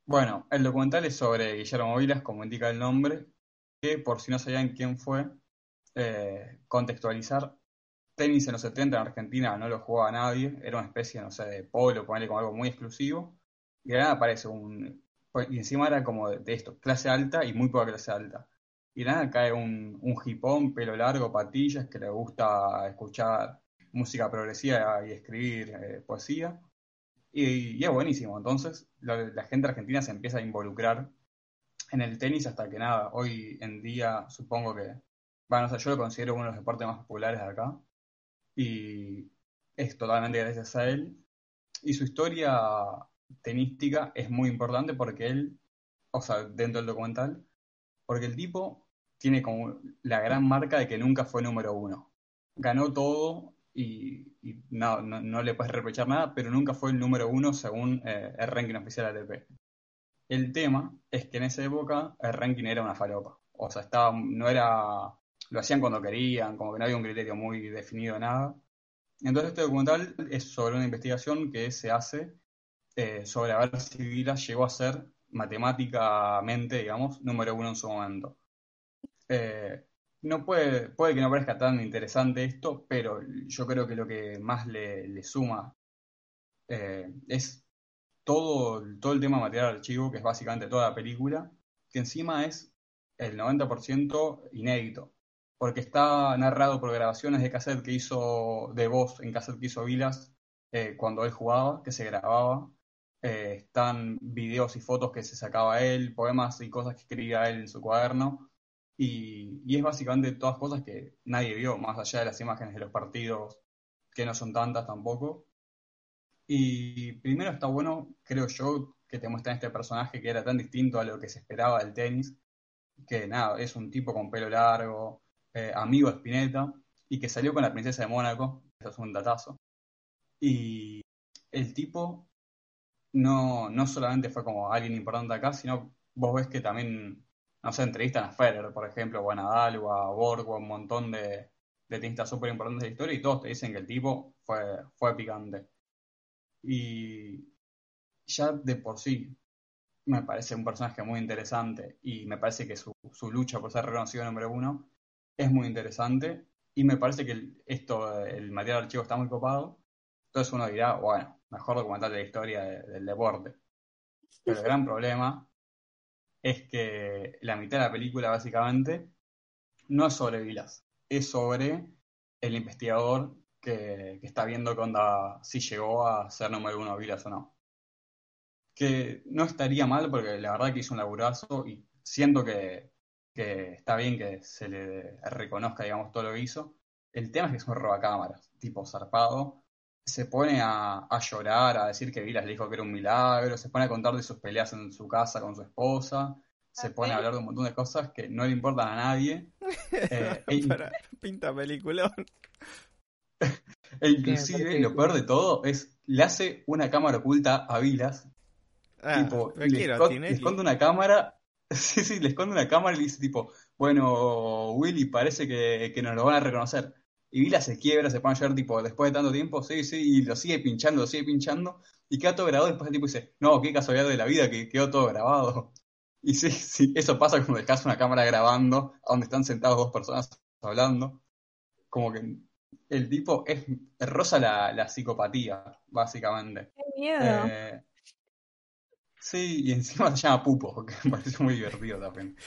Bueno, el documental es sobre Guillermo Vilas, como indica el nombre, que por si no sabían quién fue, eh, contextualizar, tenis en los 70 en Argentina no lo jugaba nadie, era una especie, no sé, de polo, ponerle como algo muy exclusivo, y de la nada aparece un... Y encima era como de, de esto, clase alta y muy poca clase alta. Y nada cae un, un hipón, pelo largo, patillas, que le gusta escuchar música progresiva y escribir eh, poesía. Y, y es buenísimo. Entonces, la, la gente argentina se empieza a involucrar en el tenis hasta que nada, hoy en día supongo que, bueno, o sea, yo lo considero uno de los deportes más populares de acá. Y es totalmente gracias a él. Y su historia tenística es muy importante porque él, o sea, dentro del documental, porque el tipo tiene como la gran marca de que nunca fue número uno. Ganó todo y, y no, no, no le puedes reprochar nada, pero nunca fue el número uno según eh, el ranking oficial ATP. El tema es que en esa época el ranking era una falopa. O sea, estaba, no era, lo hacían cuando querían, como que no había un criterio muy definido, nada. Entonces este documental es sobre una investigación que se hace eh, sobre a ver si Vilas llegó a ser matemáticamente, digamos, número uno en su momento. Eh, no puede, puede que no parezca tan interesante esto, pero yo creo que lo que más le, suma eh, es todo, todo el tema material archivo, que es básicamente toda la película, que encima es el 90% inédito, porque está narrado por grabaciones de cassette que hizo, de voz en cassette que hizo Vilas eh, cuando él jugaba, que se grababa. Están videos y fotos que se sacaba él, poemas y cosas que escribía él en su cuaderno. Y, es básicamente todas cosas que nadie vio, más allá de las imágenes de los partidos, que no son tantas tampoco. Y primero está bueno, creo yo, que te muestran este personaje que era tan distinto a lo que se esperaba del tenis, que nada, es un tipo con pelo largo, eh, amigo de Spinetta, y que salió con la princesa de Mónaco, eso es un datazo. Y el tipo no, no solamente fue como alguien importante acá, sino vos ves que también, no sé, entrevistan a Federer, por ejemplo, o a Nadal, o a Borg, o a un montón de, de tenistas súper importantes de la historia, y todos te dicen que el tipo fue, fue picante. Y ya de por sí, me parece un personaje muy interesante y me parece que su, su lucha por ser reconocido número uno es muy interesante y me parece que el- esto, el material de archivo está muy copado. Entonces uno dirá, bueno, mejor documental de la historia de- del deporte. Pero el gran problema es que la mitad de la película básicamente no es sobre Vilas, es sobre el investigador que, que está viendo onda, si llegó a ser número uno Vilas o no. Que no estaría mal porque la verdad que hizo un laburazo y siento que, que está bien que se le reconozca, digamos, todo lo que hizo. El tema es que es un robacámaras, tipo zarpado. Se pone a, a llorar, a decir que Vilas le dijo que era un milagro, se pone a contar de sus peleas en su casa con su esposa, se pone a hablar de un montón de cosas que no le importan a nadie. Eh, e- Para, pinta peliculón. E inclusive, lo peor de todo es, le hace una cámara oculta a Vilas, Ah, tipo, le, quiero, esconde una cámara, sí, sí, le esconde una cámara y le dice tipo, bueno, Willy, parece que, que nos lo van a reconocer. Y Vilas se quiebra, se pone a llorar, tipo, después de tanto tiempo, sí, sí, y lo sigue pinchando, lo sigue pinchando, y queda todo grabado, y después el tipo dice, no, qué casualidad de la vida que quedó todo grabado. Y sí, sí, eso pasa cuando dejas una cámara grabando, a donde están sentados dos personas hablando. Como que el tipo es rosa la, la psicopatía, básicamente. ¡Qué miedo! Eh, sí, y encima se llama Pupo, que me parece muy divertido también.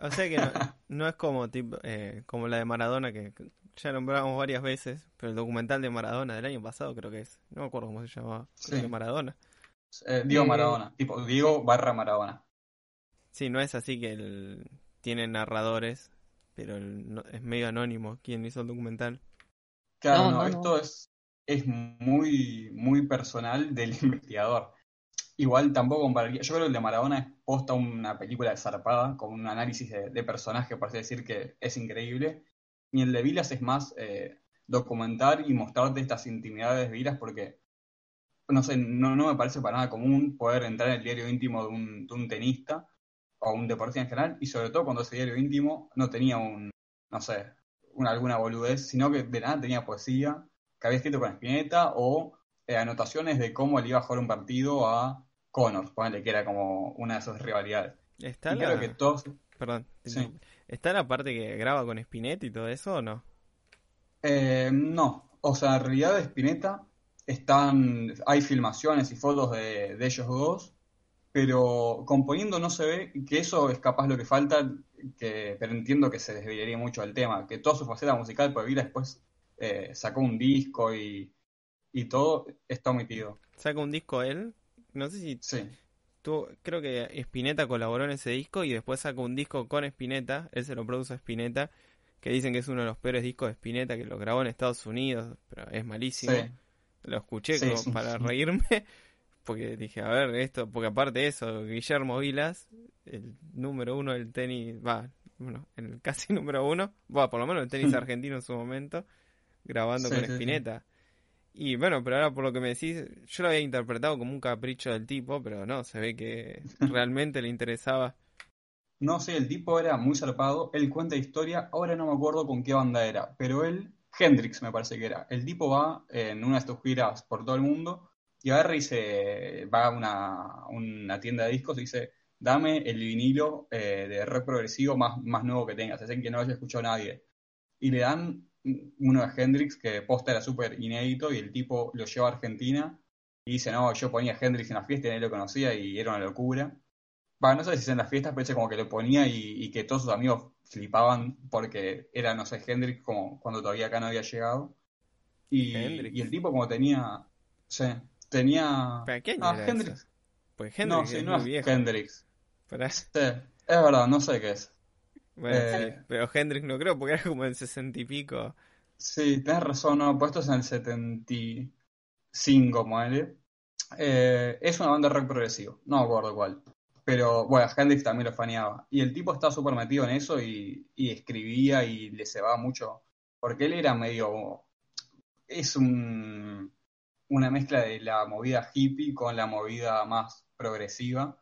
O sea que no, no es como tipo, eh, como la de Maradona que ya nombramos varias veces, pero el documental de Maradona del año pasado creo que es. No me acuerdo cómo se llamaba. Creo Sí. que Maradona. Eh, Diego Eh, Maradona, tipo Diego barra Maradona. Sí, no es así que el, tiene narradores, pero el- no- es medio anónimo quien hizo el documental. Claro, No, no, no, no. esto es, es muy, muy personal del investigador. Igual tampoco compararía. Yo creo que el de Maradona es posta una película zarpada, con un análisis de, de personaje, por así decir, que es increíble. Y el de Vilas es más eh, documentar y mostrarte estas intimidades de Vilas, porque, no sé, no, no me parece para nada común poder entrar en el diario íntimo de un, de un tenista o un deportista en general, y sobre todo cuando ese diario íntimo no tenía un, no sé, una, alguna boludez, sino que de nada tenía poesía que había escrito con Spinetta o eh, anotaciones de cómo le iba a jugar un partido a Connors, ponele que era como una de esas rivalidades. ¿Está Y la... que todos, Perdón, Sí. ¿Está la parte que graba con Spinetta y todo eso o no? eh, no, o sea, en realidad de Spinetta están, hay filmaciones y fotos de, de ellos dos, pero componiendo no se ve, que eso es capaz lo que falta, que, pero entiendo que se desviaría mucho del tema, que toda su faceta musical, porque Vila después eh, sacó un disco y, y todo está omitido. Saca un disco él. No sé si Sí, tuvo, creo que Spinetta colaboró en ese disco y después saca un disco con Spinetta, él se lo produce a Spinetta, que dicen que es uno de los peores discos de Spinetta, que lo grabó en Estados Unidos, pero es malísimo. sí. Lo escuché Sí, como para reírme, porque dije, a ver, esto, porque aparte de eso, Guillermo Vilas, el número uno del tenis, va, bueno, el casi número uno, va, por lo menos el tenis argentino en su momento, grabando con. Spinetta. Y bueno, pero ahora por lo que me decís, yo lo había interpretado como un capricho del tipo, pero no, se ve que realmente le interesaba. No sé, el tipo era muy zarpado, él cuenta historia, ahora no me acuerdo con qué banda era, pero él, Hendrix me parece que era, el tipo va en una de sus giras por todo el mundo y agarra y se va a una, una tienda de discos y dice, dame el vinilo eh, de rock progresivo más, más nuevo que tengas, ese que no haya escuchado nadie. Y le dan uno de Hendrix que posta era súper inédito y el tipo lo lleva a Argentina y dice, no, yo ponía Hendrix en la fiesta y nadie lo conocía y era una locura. Va, no sé si es en las fiestas, pero es como que lo ponía y, y que todos sus amigos flipaban porque era, no sé, Hendrix como cuando todavía acá no había llegado. Y, el tipo como tenía, sí, tenía... ¿Para qué año Ah, era Hendrix. eso? Pues No, Hendrix sí, es no es viejo. Hendrix. Sí, es verdad, no sé qué es. Bueno, Eh, sí, pero Hendrix no creo porque era como en sesenta y pico. Sí, tenés razón, no, pues esto es en el 75, muere. Eh, es una banda de rock progresivo, no me acuerdo cuál. Pero bueno, Hendrix también lo faneaba. Y el tipo estaba súper metido en eso y, y escribía y le cebaba mucho. Porque él era medio. Es un, una mezcla de la movida hippie con la movida más progresiva.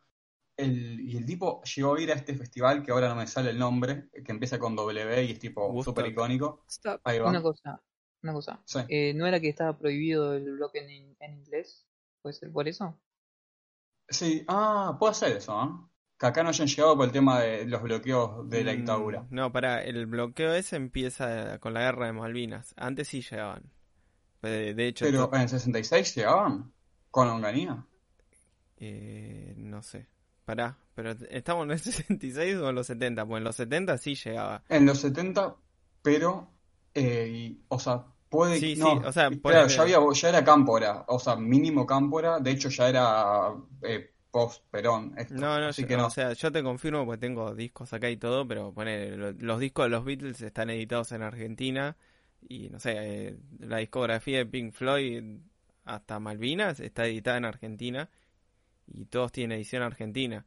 El, y el tipo llegó a ir a este festival que ahora no me sale el nombre, que empieza con W y es tipo súper icónico. Stop. Ahí va. Una cosa, una cosa. Sí. Eh, ¿No era que estaba prohibido el bloque en, en inglés? ¿Puede ser por eso? Sí, ah, puede ser eso, ¿ah? Que acá no hayan llegado por el tema de los bloqueos de la Mm, dictadura. No, para el bloqueo ese empieza con la guerra de Malvinas. Antes sí llegaban. De, de hecho, Pero en el 66 llegaban con longanía. eh, no sé. Pará, pero ¿estamos en el 66 o en los 70? Pues en los 70 sí llegaba. En los 70, pero, eh, y- o sea, puede Sí, no, sí, o sea, claro, ya había, ya era cámpora, o sea, mínimo cámpora, de hecho ya era eh, post Perón esto, No, no, así yo- que no. o sea, yo te confirmo porque tengo discos acá y todo, pero poner los discos de los Beatles están editados en Argentina y no sé, eh, la discografía de Pink Floyd hasta Malvinas está editada en Argentina y todos tienen edición argentina.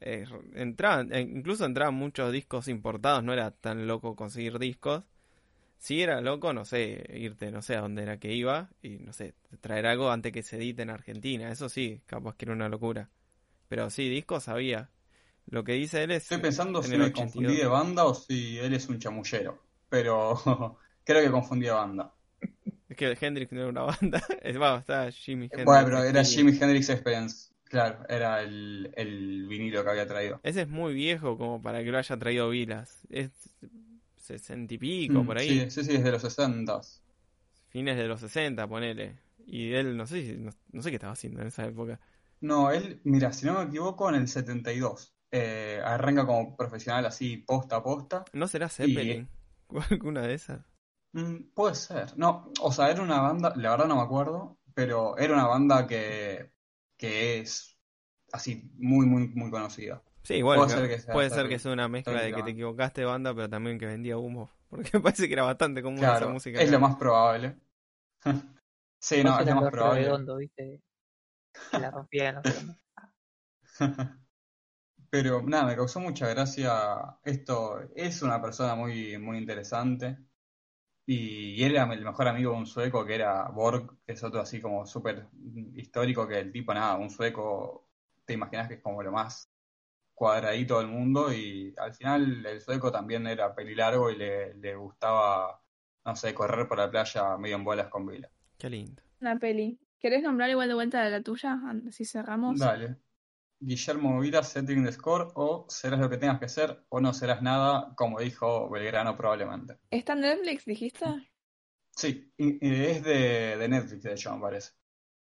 Eh, entraban, eh, incluso entraban muchos discos importados, no era tan loco conseguir discos. Sí era loco, no sé, irte, no sé a dónde era que iba y no sé, traer algo antes que se edite en Argentina. Eso sí, capaz que era una locura. Pero sí, discos había. Lo que dice él es Estoy pensando en si me 82. confundí de banda o si él es un chamullero, pero creo que confundí de banda. Es que Hendrix no era una banda. Es va, está Jimi Hendrix. Bueno, pero era. Jimi Hendrix Experience, claro, era el, el vinilo que había traído. Ese es muy viejo como para que lo haya traído Vilas. Es sesenta y pico Mm, por ahí. Sí, sí, sí, es de los 60 Fines de los 60, ponele. Y él, no sé, si- no, no sé qué estaba haciendo en esa época. No, él, mira, si no me equivoco, en el 72. Eh, arranca como profesional así, posta a posta. ¿No será Zeppelin? ¿O alguna de esas? Mm, puede ser. No, o sea, era una banda, la verdad no me acuerdo, pero era una banda que, que es así muy, muy, muy conocida. Sí, igual Puede ser que sea puede ser terrible, que sea una mezcla de que te equivocaste de banda, pero también que vendía humo. Porque parece que era bastante común esa Claro, música. es lo más probable. Sí, no, es lo más probable. la rompían. Pero nada, me causó mucha gracia. Esto es una persona muy, muy interesante. Y, y era el mejor amigo de un sueco que era Borg, que es otro así como súper histórico, que el tipo, nada, un sueco, te imaginas que es como lo más cuadradito del mundo. Y al final el sueco también era pelilargo y le, le gustaba, no sé, correr por la playa medio en bolas con Vila. Qué lindo. Una peli. ¿Querés nombrar igual de vuelta de la tuya? Así cerramos. Dale. Guillermo Vila, setting the score, o serás lo que tengas que ser, o no serás nada, como dijo Belgrano probablemente. ¿Está en Netflix, dijiste? Sí, es de, de Netflix, de hecho, me parece.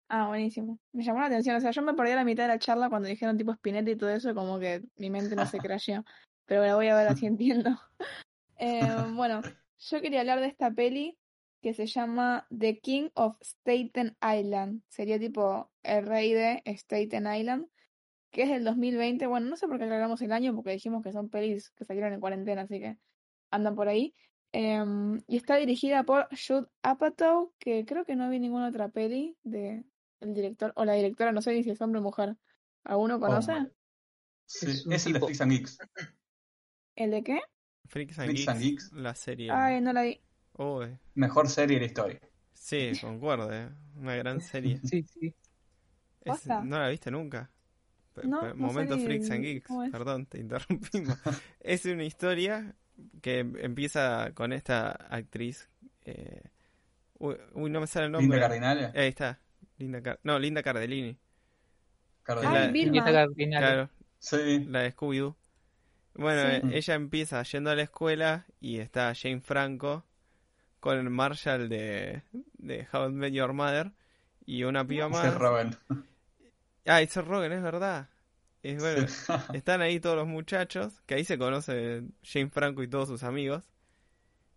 Ah, buenísimo. Me llamó la atención. O sea, yo me perdí a la mitad de la charla cuando dijeron tipo Spinetta y todo eso, como que mi mente no se crasheó. Pero la voy a ver así entiendo. Eh, bueno, yo quería hablar de esta peli que se llama The King of Staten Island. Sería tipo el rey de Staten Island, que es del 2020. Bueno, no sé por qué aclaramos el año, porque dijimos que son pelis que salieron en cuarentena, así que andan por ahí. Em, y está dirigida por Judd Apatow, que creo que no vi ninguna otra peli de el director o la directora, no sé ni si es hombre o mujer. ¿Alguno conoce? Oh, Sí, Es el de. Freaks and Geeks. ¿El de qué? Freaks and, Freaks Geeks, and Geeks. la serie. Ay, no la vi. Oh, eh, Mejor serie de la historia. sí, concuerdo, eh. Una gran serie. Sí, sí. ¿No la viste nunca? No, no Momento Freaks and Geeks. Perdón, te interrumpimos. es una historia que empieza con esta actriz. eh, uy, uy, no me sale el Linda nombre. Cardinale. Ahí está. Linda Car- no, Linda Cardellini. Cardinale. Ay, la- Vilma. Julieta Cardinale. Claro, Sí. la de Scooby-Doo. Bueno, Sí. eh, ella empieza yendo a la escuela y está Jane Franco con el Marshall de, de How I Met Your Mother y una piba Ese más. es Robin. Ah, Seth Rogen, es verdad. Es verdad. Sí. Están ahí todos los muchachos, que ahí se conoce Jane Franco y todos sus amigos.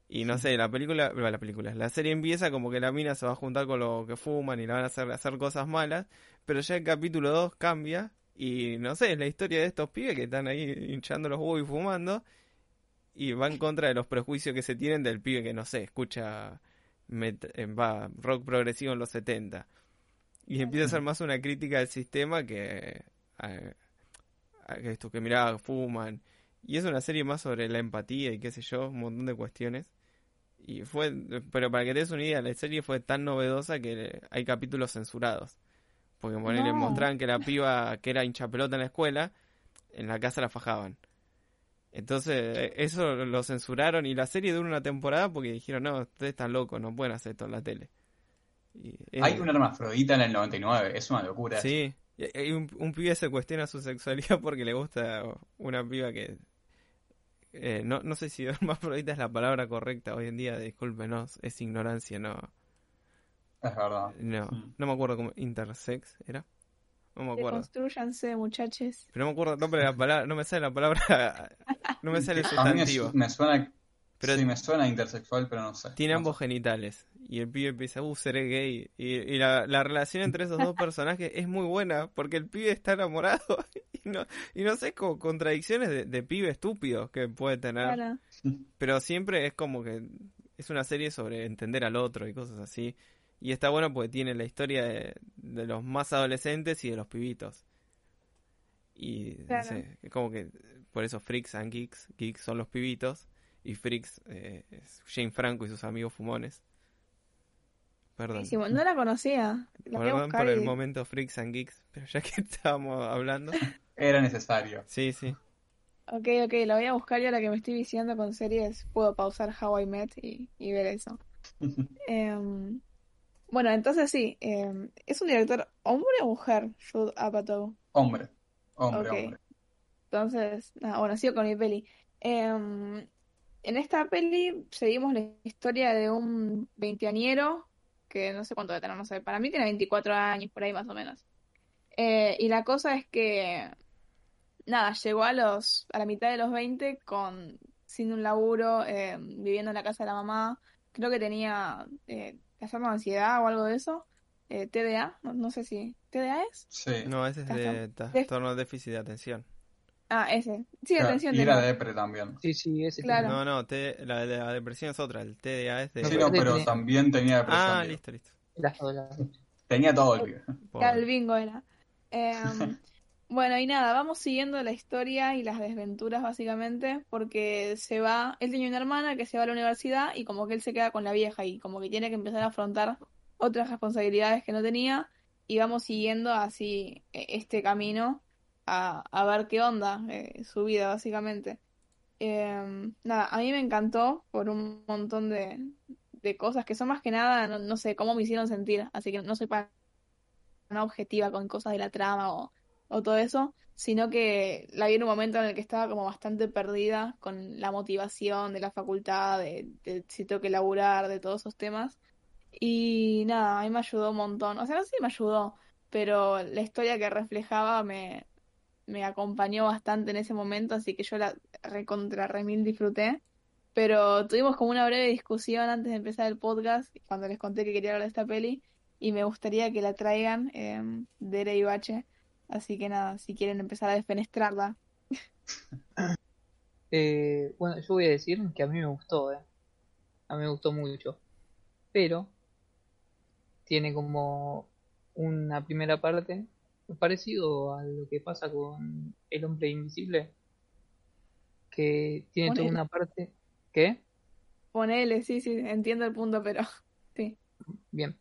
Y no sé, la película, bueno, la película, la serie empieza como que la mina se va a juntar con los que fuman y la van a hacer hacer cosas malas, pero ya el capítulo 2 cambia y no sé, es la historia de estos pibes que están ahí hinchando los huevos y fumando y va en contra de los prejuicios que se tienen del pibe que no sé, escucha eh, va rock progresivo en los 70 y empieza a ser más una crítica del sistema que a, a que esto que mirá fuman y es una serie más sobre la empatía y qué sé yo, un montón de cuestiones. Y fue, pero para que te des una idea, la serie fue tan novedosa que hay capítulos censurados. Porque ponele, No. mostraban que la piba que era hincha pelota en la escuela, en la casa la fajaban. Entonces, eh, eso lo censuraron y la serie duró una temporada porque dijeron, no, ustedes están locos, no pueden hacer esto en la tele. Hay un hermafrodita en el 99, es una locura. Sí, Y- un, un pibe se cuestiona su sexualidad porque le gusta una piba que... eh, no, no sé si hermafrodita es la palabra correcta hoy en día, discúlpenos, es ignorancia, no. Es verdad. No, Mm. no me acuerdo cómo. Intersex, ¿era? No me acuerdo. Deconstruyanse, muchachos. Pero no me acuerdo el nombre de la palabra, no me sale la palabra, no me sale el A mí sustantivo. me suena, Pero- sí, me suena intersexual, pero no sé. Tiene No ambos sé. genitales. Y el pibe empieza, uh, seré gay. Y, y la, la relación entre esos dos personajes es muy buena porque el pibe está enamorado. Y no, y no sé, como contradicciones de, de pibe estúpido que puede tener. Claro. Pero siempre es como que es una serie sobre entender al otro y cosas así. Y está bueno porque tiene la historia de, de los más adolescentes y de los pibitos. Y no Claro. sé, es como que por eso Freaks and Geeks, Geeks son los pibitos y Freaks eh, Jane Franco y sus amigos fumones. Perdón. No la conocía. La Perdón por el momento Freaks and Geeks, pero ya que estábamos hablando. Era necesario. Sí, sí. Ok, ok, la voy a buscar y ahora que me estoy viciando con series, puedo pausar How I Met y, y ver eso. Em, bueno, entonces sí, em, ¿es un director hombre o mujer, Judd Apatow? Hombre. Hombre, hombre. Entonces, nada, bueno, sigo con mi peli. Em, en esta peli seguimos la historia de un veinteañero que no sé cuánto debe tener, no sé, para mí tiene 24 años, por ahí más o menos. Eh, y la cosa es que, nada, llegó a los, a la mitad de los 20 con, sin un laburo, em, viviendo en la casa de la mamá. Creo que tenía eh, trastorno de ansiedad o algo de eso. Eh, TDA, no, no sé si. ¿TDA es? Sí. No, ese es de trastorno de déficit de atención. Ah, ese. Sí, Claro, atención y era tenía. depre también. Sí, sí, ese Claro. No, no, T- la, la depresión es otra, el TDA es de... Sí, no, pero también tenía depresión. Ah, listo, listo. Tenía todo el pibe. Claro, el bingo era. Em, bueno, y nada, vamos siguiendo la historia y las desventuras básicamente, porque se va, él tenía una hermana que se va a la universidad y como que él se queda con la vieja y como que tiene que empezar a afrontar otras responsabilidades que no tenía y vamos siguiendo así eh, este camino a, ver qué onda eh, su vida básicamente. Em, nada, a mí me encantó por un montón de, de cosas que son más que nada, no, no sé, cómo me hicieron sentir, así que no soy para una objetiva con cosas de la trama o, o todo eso, sino que la vi en un momento en el que estaba como bastante perdida con la motivación de la facultad, de, de si tengo que laburar, de todos esos temas. Y nada, a mí me ayudó un montón. O sea, no sé si me ayudó, pero la historia que reflejaba me, me acompañó bastante en ese momento, así que yo la recontra remil disfruté. Pero tuvimos como una breve discusión antes de empezar el podcast, cuando les conté que quería hablar de esta peli, y me gustaría que la traigan eh, Dere y Bache. Así que nada, si quieren empezar a desfenestrarla. Eh, bueno, yo voy a decir que a mí me gustó, eh. A mí me gustó mucho. Pero tiene como una primera parte parecido a lo que pasa con El hombre invisible. Que tiene toda una parte. ¿Qué? Ponele, sí, sí, entiendo el punto, pero sí. Bien.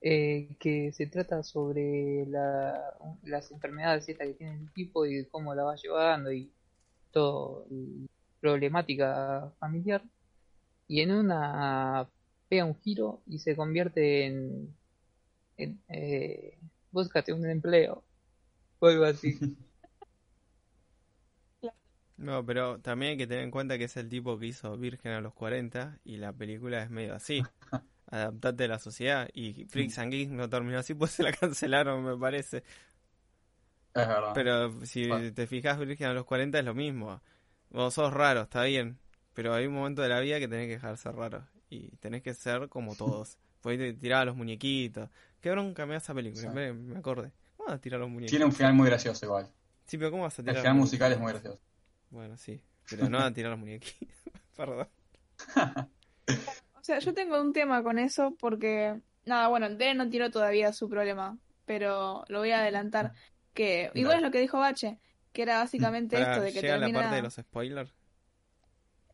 Eh, que se trata sobre la- las enfermedades estas que tiene el tipo y cómo la va llevando y todo y problemática familiar y en una pega un giro y se convierte en, en eh, búscate un empleo o algo así No, pero también hay que tener en cuenta que es el tipo que hizo Virgen a los 40 y la película es medio así. Adaptate a la sociedad y Freaks and Geeks no terminó así, pues se la cancelaron, me parece. Es verdad. Pero si Bueno. te fijas, Virgen a los 40 es lo mismo. Vos sos raro, está bien, pero hay un momento de la vida que tenés que dejar de ser raro y tenés que ser como todos. Podés te- tirar a los muñequitos. Qué bronca me da esa película, Sí. me, me acordé. ¿Cómo vas a tirar a los muñequitos? Tiene un final muy gracioso igual. Sí, pero ¿cómo vas a El tirar a final musical es muy gracioso. Bueno, sí, pero no a tirar a los muñequitos. Perdón. O sea, yo tengo un tema con eso porque, nada, bueno, Dere no tiró todavía su problema, pero lo voy a adelantar. Que igual es lo que dijo Bache, que era básicamente esto de que llega la termina. parte de los spoilers.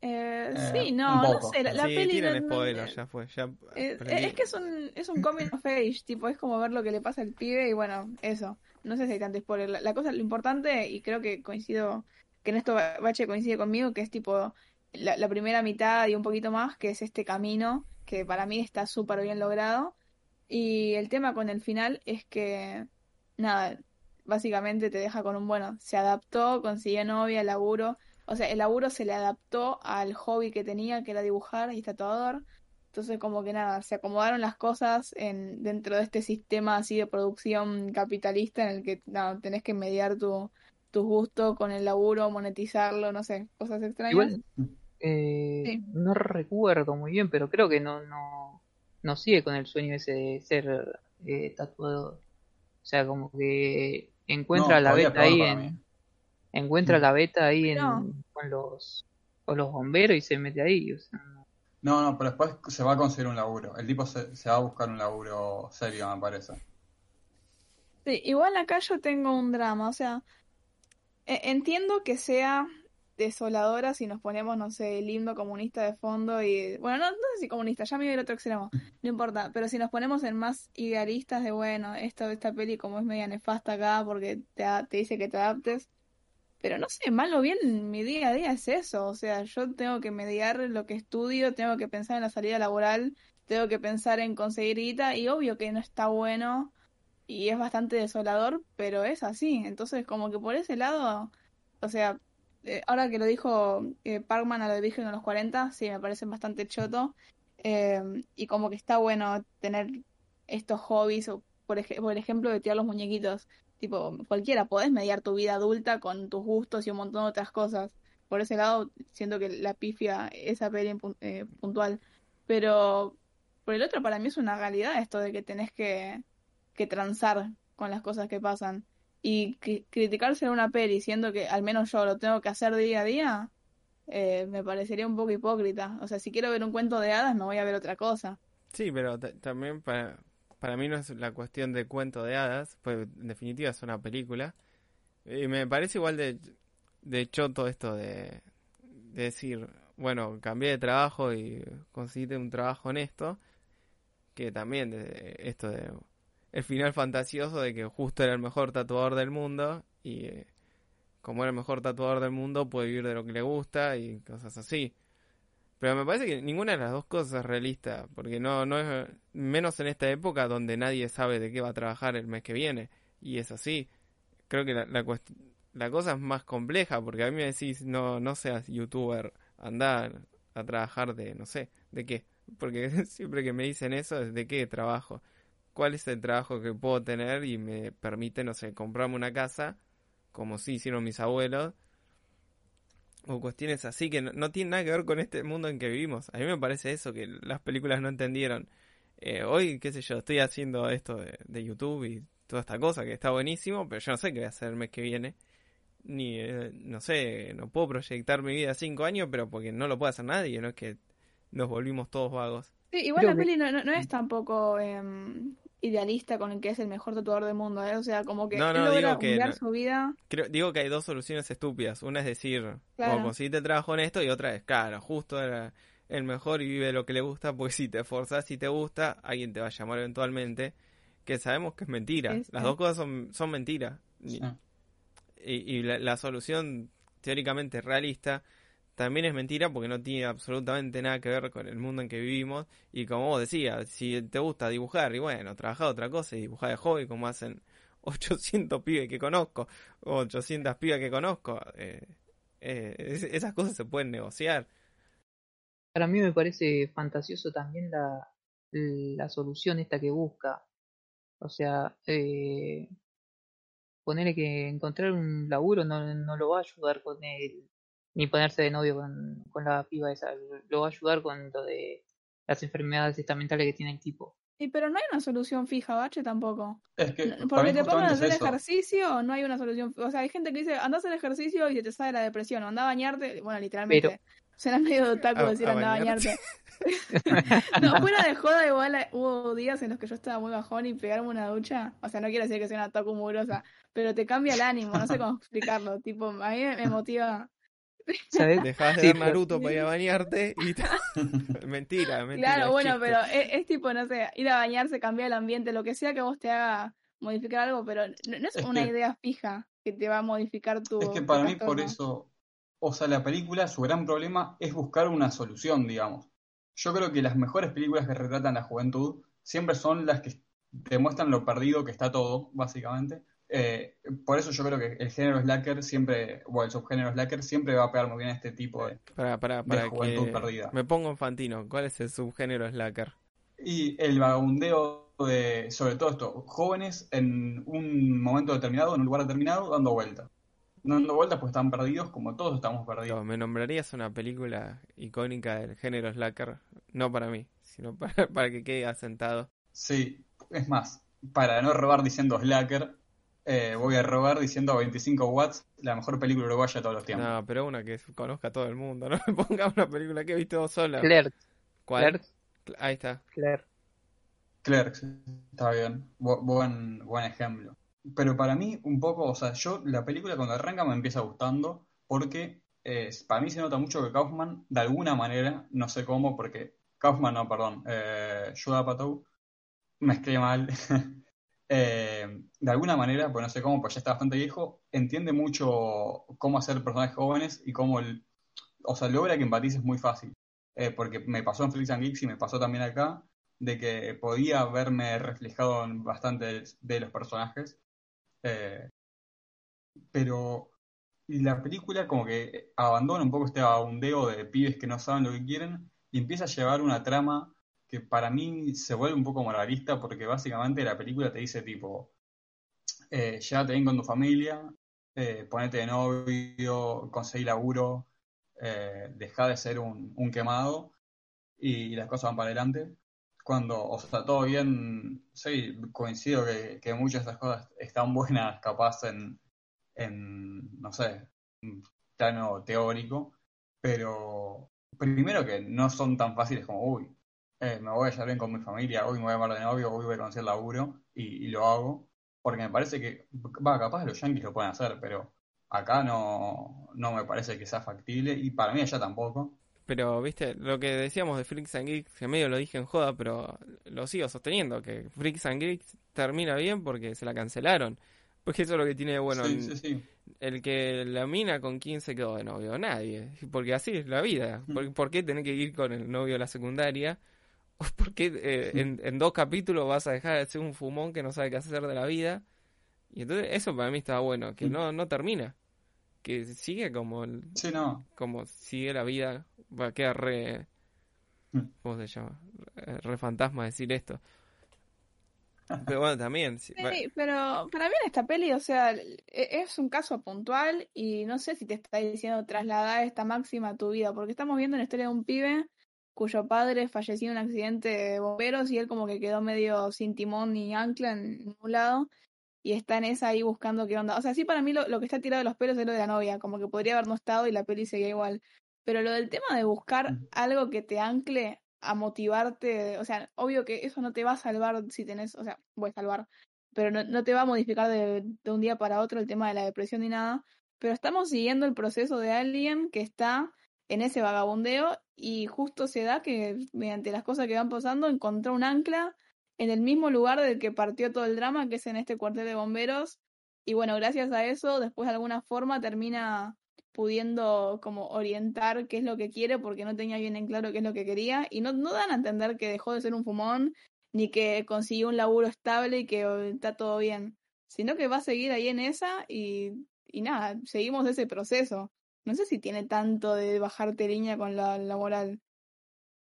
Eh, Eh, sí, no, no sé, la, la sí, peli no- ya fue. Ya Eh, es que es un, es un coming of age, tipo, es como ver lo que le pasa al pibe y bueno, eso. No sé si hay tanto spoiler. La, la cosa, lo importante, y creo que coincido, que en esto Ba- Bache coincide conmigo, que es tipo la, la primera mitad y un poquito más, que es este camino, que para mí está súper bien logrado. Y el tema con el final es que, nada, básicamente te deja con un bueno, se adaptó, consiguió novia, laburo, o sea, el laburo se le adaptó al hobby que tenía, que era dibujar y tatuador. Entonces, como que nada, se acomodaron las cosas en, dentro de este sistema así de producción capitalista en el que nada, tenés que mediar tu, tu gusto con el laburo, monetizarlo, no sé, cosas extrañas. Igual, eh, Sí. no recuerdo muy bien, pero creo que no, no, no sigue con el sueño ese de ser eh, tatuador. O sea, como que encuentra No, la beta ahí en, mí. Encuentra Mm. la beta ahí en, No. con los con los bomberos y se mete ahí. O sea, no- No, no, pero después se va a conseguir un laburo. El tipo se, se va a buscar un laburo serio, me parece. Sí, igual acá yo tengo un drama, o sea, e- entiendo que sea desoladora si nos ponemos, no sé, el himno comunista de fondo y, bueno, no, no sé si comunista, ya me voy al otro extremo, no importa, pero si nos ponemos en más idealistas de, bueno, esto, esta peli como es media nefasta acá porque te dice que te adaptes, pero no sé, mal o bien mi día a día es eso, o sea, yo tengo que mediar lo que estudio, tengo que pensar en la salida laboral, tengo que pensar en conseguir guita y obvio que no está bueno y es bastante desolador, pero es así. Entonces, como que por ese lado, o sea, eh, ahora que lo dijo eh, Parkman a lo de a los 40, sí, me parece bastante choto. Eh, y como que está bueno tener estos hobbies, o por, ej- por ejemplo, de tirar los muñequitos. Tipo, cualquiera, podés mediar tu vida adulta con tus gustos y un montón de otras cosas. Por ese lado, siento que la pifia esa peli eh, puntual. Pero por el otro, para mí es una realidad esto de que tenés que que transar con las cosas que pasan. Y cri- criticarse en una peli, siendo que al menos yo lo tengo que hacer día a día, eh, me parecería un poco hipócrita. O sea, si quiero ver un cuento de hadas, me voy a ver otra cosa. Sí, pero ta- también para, para mí no es la cuestión de cuento de hadas, pues en definitiva es una película. Y me parece igual de, de choto esto de, de decir, bueno, cambié de trabajo y conseguiste un trabajo honesto, que también esto de el final fantasioso de que justo era el mejor tatuador del mundo y eh, como era el mejor tatuador del mundo puede vivir de lo que le gusta y cosas así. Pero me parece que ninguna de las dos cosas es realista, porque no, no es, menos en esta época donde nadie sabe de qué va a trabajar el mes que viene, y es así. Creo que la, la, la cosa es más compleja, porque a mí me decís, no, no seas youtuber, anda a trabajar de, no sé, de qué, porque siempre que me dicen eso es de qué trabajo, cuál es el trabajo que puedo tener y me permite, no sé, comprarme una casa, como sí hicieron mis abuelos, o cuestiones así que no, no tienen nada que ver con este mundo en que vivimos. A mí me parece eso, que las películas no entendieron. Eh, hoy, qué sé yo, estoy haciendo esto de, de YouTube y toda esta cosa que está buenísimo, pero yo no sé qué voy a hacer el mes que viene. Ni, eh, no sé, no puedo proyectar mi vida a cinco años, pero porque no lo puede hacer nadie, no es que nos volvimos todos vagos. Sí, igual Creo la que- peli no, no, no es tampoco em, idealista con el que es el mejor tatuador del mundo, ¿eh? O sea, como que No, él no, logra digo que humillar no- su vida. Creo, digo que hay dos soluciones estúpidas. Una es decir, Claro. como conseguiste trabajo en esto, y otra es, claro, justo era el mejor y vive lo que le gusta, porque si te esforzás, si te gusta, alguien te va a llamar eventualmente, que sabemos que es mentira. Las dos cosas son, son mentiras. Sí. Y, y la, la solución teóricamente realista también es mentira porque no tiene absolutamente nada que ver con el mundo en que vivimos. Y como vos decías, si te gusta dibujar, y bueno, trabajar otra cosa y dibujar de hobby como hacen 800 pibes que conozco, o 800 pibas que conozco, eh, eh, es- esas cosas se pueden negociar. Para mí me parece fantasioso también la, la solución esta que busca. O sea, eh, ponerle que encontrar un laburo no, no lo va a ayudar con él, ni ponerse de novio con, con la piba esa, lo va a ayudar con lo de las enfermedades estamentales que tiene el tipo. Y pero no hay una solución fija, Bache, tampoco. Es que Porque te pongan a hacer eso. ejercicio, no hay una solución. O sea, hay gente que dice, anda a hacer ejercicio y se te sale la depresión. O anda a bañarte, bueno, literalmente. Pero- Será medio A- decir a anda a bañarte. no, fuera de joda, igual eh, hubo días en los que yo estaba muy bajón y pegarme una ducha. O sea, no quiero decir que sea una otaku mugrosa, pero te cambia el ánimo, no sé cómo explicarlo. Tipo, a mí me me motiva. ¿Sabes? Dejás de Sí, ver Naruto para ir a bañarte y mentira, mentira. Claro, es bueno, chiste. pero es, es tipo, no sé, ir a bañarse, cambiar el ambiente, lo que sea que vos te haga modificar algo, pero no, no es, Es una que- idea fija que te va a modificar tu. Es que para mí por eso, o sea, la película, su gran problema es buscar una solución, digamos. Yo creo que las mejores películas que retratan la juventud siempre son las que te muestran lo perdido que está todo, básicamente, eh, por eso yo creo que el género slacker siempre, o el subgénero slacker siempre va a pegar muy bien a este tipo de, Para, para, de para juventud que perdida. me pongo infantino. ¿Cuál es el subgénero slacker? Y el vagabundeo de, sobre todo esto, jóvenes en un momento determinado, en un lugar determinado, dando vueltas. Dando vueltas pues están perdidos como todos estamos perdidos. No, ¿Me nombrarías una película icónica del género slacker? No para mí, sino para, para que quede asentado. Sí, es más, para no robar diciendo slacker, eh, voy a robar diciendo 25 watts, la mejor película uruguaya de todos los tiempos. No, pero una que conozca a todo el mundo. No me ponga una película que he visto sola. Clerk, ¿Cuál? Clerk, Ahí está. Clerk. Clerks, está bien, Bu- buen, buen ejemplo. Pero para mí, un poco, o sea, yo la película cuando arranca me empieza gustando porque eh, para mí se nota mucho que Kaufman, de alguna manera, no sé cómo, porque Kaufman, no, perdón, eh, Judd Apatow, mezclé mal, Eh, de alguna manera, pues no sé cómo, pues ya está bastante viejo, entiende mucho cómo hacer personajes jóvenes y cómo, o sea, logra que empatices muy fácil. Eh, porque me pasó en Flix and Geeks y me pasó también acá, de que podía verme reflejado en bastante de los personajes. Eh, pero la película como que abandona un poco este abundeo de pibes que no saben lo que quieren y empieza a llevar una trama que para mí se vuelve un poco moralista porque básicamente la película te dice tipo, eh, llévate bien con tu familia, eh, ponete de novio, conseguí laburo, eh, deja de ser un, un quemado y las cosas van para adelante. Cuando, o sea, todo bien, sí, coincido que, que muchas de esas cosas están buenas capaz en, en, no sé, plano teórico, pero primero que no son tan fáciles como, uy, eh, me voy a llevar bien con mi familia, hoy me voy a llamar de novio, hoy voy a conocer laburo y, y lo hago, porque me parece que, va, capaz los yankees lo pueden hacer, pero acá no, no me parece que sea factible y para mí allá tampoco. Pero, viste, lo que decíamos de Freaks and Geeks, que medio lo dije en joda, pero lo sigo sosteniendo, que Freaks and Geeks termina bien porque se la cancelaron. Porque eso es lo que tiene bueno. sí, en- sí, sí. El que la mina con quién se quedó de novio, nadie. Porque así es la vida. ¿Por, por qué tener que ir con el novio de la secundaria? ¿O ¿Por qué eh, en, en dos capítulos vas a dejar de ser un fumón que no sabe qué hacer de la vida? Y entonces eso para mí estaba bueno, que no, no termina. Que sigue como el- Sí, no. como sigue la vida, va a quedar re... Mm. ¿Cómo se llama? Re fantasma decir esto. Pero bueno, también... Sí, pero para mí en esta peli, o sea, e- es un caso puntual y no sé si te está diciendo trasladar esta máxima a tu vida, porque estamos viendo una historia de un pibe cuyo padre falleció en un accidente de bomberos y él como que quedó medio sin timón ni ancla en ningún lado y está en esa ahí buscando qué onda. O sea, sí para mí lo, lo que está tirado de los pelos es lo de la novia, como que podría haber no estado y la peli seguía igual. Pero lo del tema de buscar algo que te ancle a motivarte, o sea, obvio que eso no te va a salvar si tenés, o sea, voy a salvar, pero no, no te va a modificar de, de un día para otro el tema de la depresión ni nada, pero estamos siguiendo el proceso de alguien que está en ese vagabundeo y justo se da que mediante las cosas que van pasando encontró un ancla en el mismo lugar del que partió todo el drama, que es en este cuartel de bomberos, y bueno, gracias a eso, después de alguna forma termina pudiendo como orientar qué es lo que quiere porque no tenía bien en claro qué es lo que quería y no, no dan a entender que dejó de ser un fumón ni que consiguió un laburo estable y que está todo bien, sino que va a seguir ahí en esa y, y nada, seguimos ese proceso. No sé si tiene tanto de bajarte línea con la, la moral.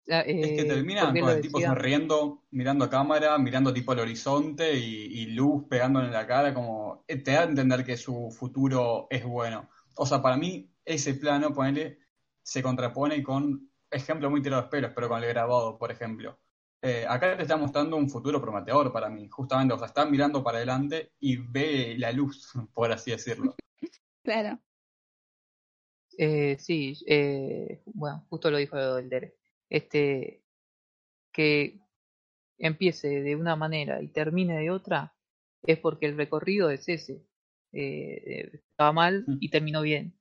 Ah, Es que eh, termina ¿por qué con el tipo sonriendo, mirando a cámara, mirando tipo al horizonte y, y luz pegándole en la cara, como eh, te da a entender que su futuro es bueno. O sea, para mí ese plano, ponele, se contrapone con, ejemplo muy tirado de los pelos, pero con el grabado, por ejemplo. Eh, acá te está mostrando un futuro prometedor para mí, justamente, o sea, está mirando para adelante y ve la luz, por así decirlo. Claro. Eh, sí, eh, bueno, justo lo dijo el Dere. Este, que empiece de una manera y termine de otra, es porque el recorrido es ese. Eh, eh, estaba mal Mm. y terminó bien.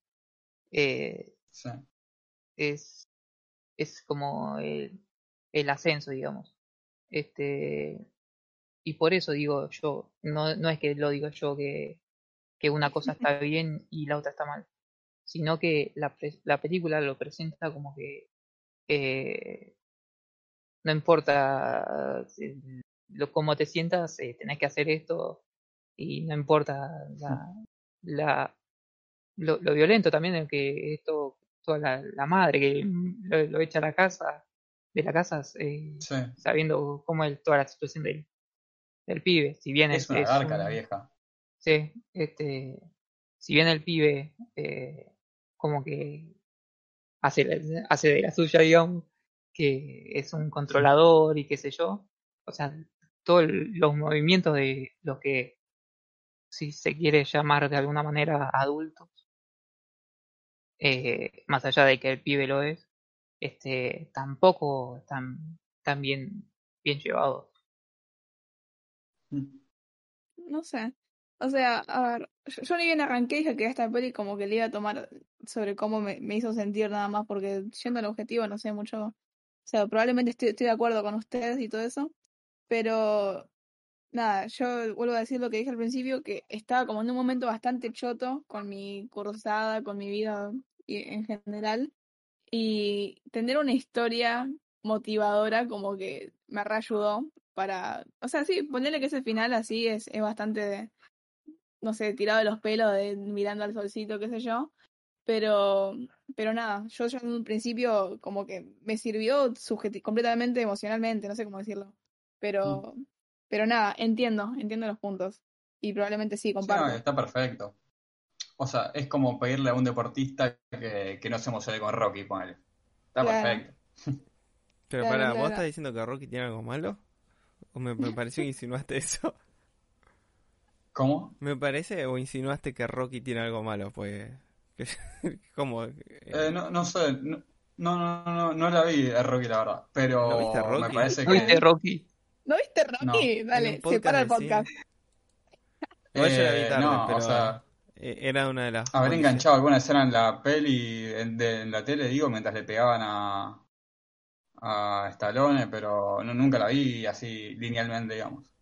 Eh, Sí. es, es como el, el ascenso, digamos. Este, y por eso digo yo, no, no es que lo digo yo que, que una cosa está bien y la otra está mal, sino que la, la película lo presenta como que eh, no importa eh, lo, cómo te sientas, eh, tenés que hacer esto y no importa la, la lo, lo violento también que esto toda la, la madre que lo, lo echa a la casa de la casa Sí. sabiendo cómo es toda la situación del, del pibe si bien Es una es garca un- la vieja. Sí, este, si bien el pibe eh, como que hace, la- hace de la suya, digamos, que es un controlador y qué sé yo, o sea, todos los movimientos de los que, si se quiere llamar de alguna manera adultos, eh, más allá de que el pibe lo es, este, tampoco están tan bien, bien llevados. Mm. No sé. O sea, a ver, yo, ni bien arranqué dije que esta peli como que le iba a tomar sobre cómo me, me hizo sentir nada más, porque yendo al objetivo no sé mucho. O sea, probablemente estoy, estoy de acuerdo con ustedes y todo eso, pero nada, yo vuelvo a decir lo que dije al principio, que estaba como en un momento bastante choto con mi cursada, con mi vida en general, y tener una historia motivadora como que me reayudó para, o sea, sí, ponerle que ese final así es, es bastante, no sé, tirado de los pelos, de mirando al solcito, qué sé yo, pero, pero nada, yo ya en un principio como que me sirvió completamente emocionalmente, no sé cómo decirlo, pero, pero nada, entiendo, entiendo los puntos, y probablemente sí, Sí, no, comparto. está perfecto. O sea, es como pedirle a un deportista que, que no se emocione con Rocky, ponele. Está Claro. perfecto. Pero Claro, para, claro. ¿vos estás diciendo que Rocky tiene algo malo? ¿O me, me pareció que insinuaste eso? ¿Cómo? Me parece o insinuaste que Rocky tiene algo malo, pues... como... Eh, no, no sé, no, no, no, no, no la vi a Rocky, la verdad. Pero ¿No viste a Rocky? me parece ¿No viste. Rocky? ¿No viste Rocky? en Dale, separa el podcast. Igual yo la vi eh, tarde, no, pero o sea, eh, era una de las... haber enganchado alguna escena en la peli, en, de- en la tele, digo, mientras le pegaban a, a Stallone, pero no, nunca la vi así linealmente, digamos.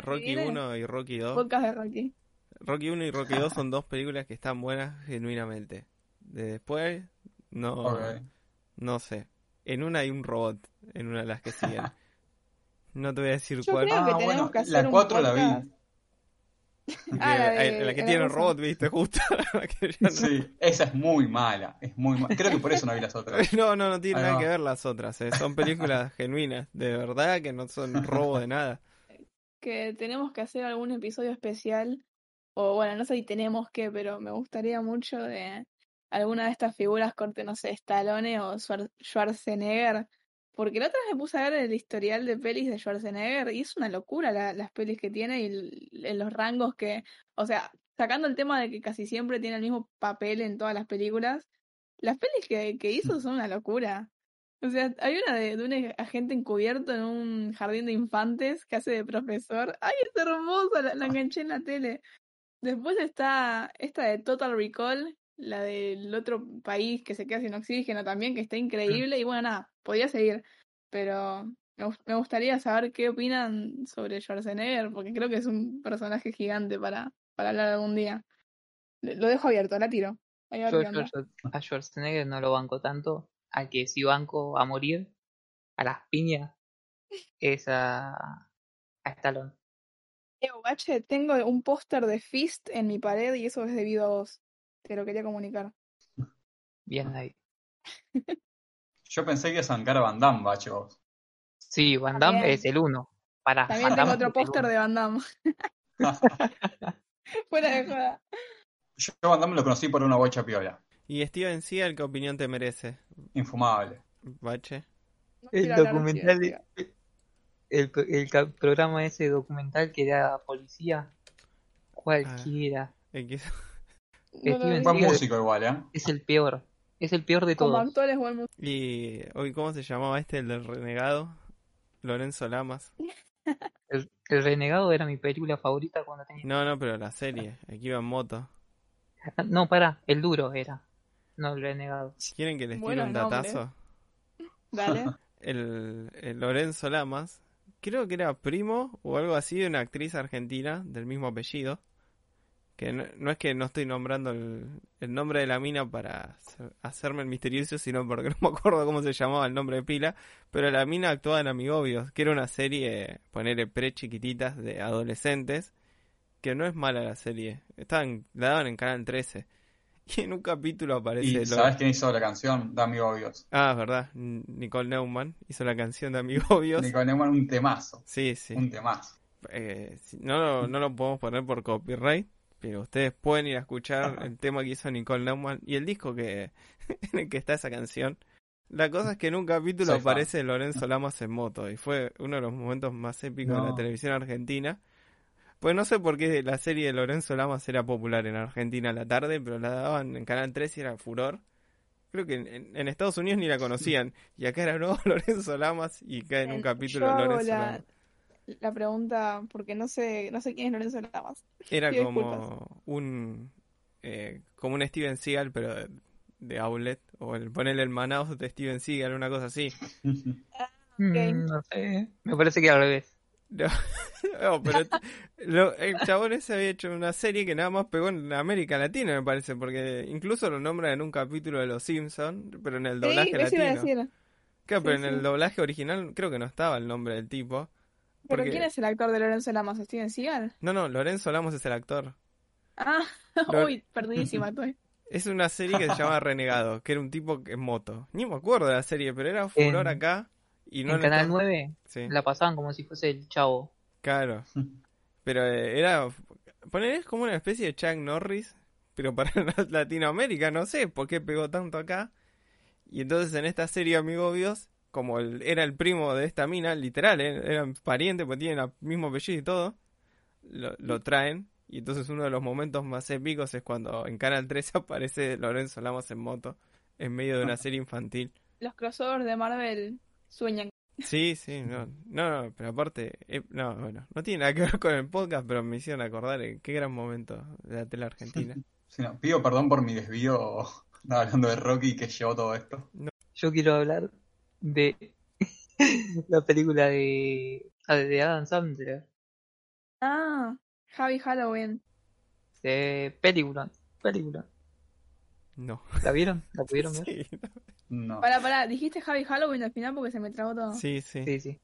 Rocky Viene 1 y Rocky 2. Podcast de Rocky. Rocky 1 y Rocky 2 son dos películas que están buenas genuinamente. De después, no, no sé. En una hay un robot, en una de las que siguen. No te voy a decir Yo cuál. creo que Ah, tenemos bueno, que hacer la un 4 la vi. Ah, la hay- de- la que tiene el robot, viste, justo. la que no- Sí, esa es muy mala, es muy mala. Creo que por eso no vi las otras. No, no, no tiene nada que ver las otras. eh. Son películas genuinas, de verdad, que no son robo de nada. Que tenemos que hacer algún episodio especial, o bueno, no sé si tenemos que, pero me gustaría mucho de alguna de estas figuras corte, no sé, Stallone o Schwar- Schwarzenegger, porque la otra vez me puse a ver el historial de pelis de Schwarzenegger y es una locura la- las pelis que tiene y el- los rangos que, o sea, sacando el tema de que casi siempre tiene el mismo papel en todas las películas, las pelis que, que hizo son una locura. O sea, hay una de, de un agente encubierto en un jardín de infantes que hace de profesor. ¡Ay, es hermosa! La, la enganché en la tele. Después está esta de Total Recall, la del otro país que se queda sin oxígeno también, que está increíble. Y bueno, nada, podía seguir. Pero me, gus- me gustaría saber qué opinan sobre Schwarzenegger, porque creo que es un personaje gigante para, para hablar algún día. Lo dejo abierto, la tiro. A yo a Schwarzenegger no lo banco tanto. Al que sí banco a morir, a las piñas, es a, a Stallone. Eh, Bache, tengo un póster de Fist en mi pared y eso es debido a vos. Te lo quería comunicar. Bien ahí. Yo pensé que iba a zancar a Van Damme, bache vos. Sí, Van Damme También. es el uno. Para También Van tengo otro póster de Van Damme. Fuera de joda. Yo a Van Damme lo conocí por una bocha piola. Y Steven Seagal, ¿qué opinión te merece? Infumable. Bache. No El documental, de- el, el programa ese documental que era policía, cualquiera. Que-. No Steven vi. Buen músico igual, ¿eh? Es el peor. Es el peor de Como todos. actor es buen músico. Y hoy, ¿cómo se llamaba este, el del renegado? Lorenzo Lamas. El, el Renegado era mi película favorita cuando tenía. No, no, pero la serie, aquí iba en moto. Ah, No, para, el duro era. No el Renegado. ¿Quieren que les tire Bueno un datazo? Dale. El, el Lorenzo Lamas, creo que era primo o algo así de una actriz argentina del mismo apellido. Que no, no es que no estoy nombrando el, el nombre de la mina para hacer- hacerme el misterioso, sino porque no me acuerdo cómo se llamaba el nombre de pila. Pero la mina actuaba en Amigobios, que era una serie, ponerle pre chiquititas de adolescentes. que no es mala la serie. Estaban, la daban en Canal 13. Y en un capítulo aparece... ¿Y sabes quién hizo la canción? Dami Obvios. Ah, es verdad. Nicole Neumann hizo la canción de Amigobios. Nico Neumann, un temazo. Sí, sí. Un temazo. Eh, no, lo, no lo podemos poner por copyright, pero ustedes pueden ir a escuchar el tema que hizo Nicole Neumann y el disco que en el que está esa canción. La cosa es que en un capítulo Soy fan. aparece Lorenzo Lamas en moto y fue uno de los momentos más épicos de la televisión argentina. Pues no sé por qué la serie de Lorenzo Lamas era popular en Argentina a la tarde, pero la daban en Canal 3 y era furor. Creo que en, Estados Unidos ni la conocían. Y acá era nuevo Lorenzo Lamas y cae en un capítulo yo de Lorenzo la, Lamas. la pregunta, porque no sé, no sé quién es Lorenzo Lamas. Era Pido como un eh, como un Steven Seagal, pero de, de Outlet, o el ponerle el Manaus de Steven Seagal, una cosa así. Mm, no sé. Me parece que al revés. No, no, pero lo- el chabón ese había hecho una serie que nada más pegó en América Latina, me parece, porque incluso lo nombran en un capítulo de Los Simpsons, pero en el doblaje Sí, latino. decir. Claro, pero sí, en el doblaje original creo que no estaba el nombre del tipo. ¿Pero Porque- quién es el actor de Lorenzo Lamas? ¿Steven Seagal? No, no, Lorenzo Lamos es el actor. Ah, Lo- uy, perdidísima estoy. Es una serie que se llama Renegado, que era un tipo en moto. Ni me acuerdo de la serie, pero era furor En- acá. Y no en Canal estaba- 9 Sí, la pasaban como si fuese el chavo. claro. Pero eh, era. Poner es como una especie de Chuck Norris, pero para Latinoamérica, no sé por qué pegó tanto acá. Y entonces en esta serie Amigobios, como el- era el primo de esta mina, literal, eh, eran parientes, porque tienen el mismo apellido y todo, lo, lo traen. Y entonces uno de los momentos más épicos es cuando en Canal 13 aparece Lorenzo Lamas en moto, en medio de una serie infantil. Los crossovers de Marvel sueñan. Sí, sí, no, no, no, pero aparte, eh, no, bueno, no tiene nada que ver con el podcast, pero me hicieron acordar en qué gran momento de la tele argentina. Sí, no, pido perdón por mi desvío no, hablando de Rocky que llevó todo esto. Yo quiero hablar de la película de, ah, de Adam Sandler. Ah, Javi Halloween. De película. Película. No. ¿La vieron? ¿La pudieron ver? Sí, No. Pará, pará, dijiste Javi Halloween al final porque se me trabó todo. sí, sí. Sí, sí.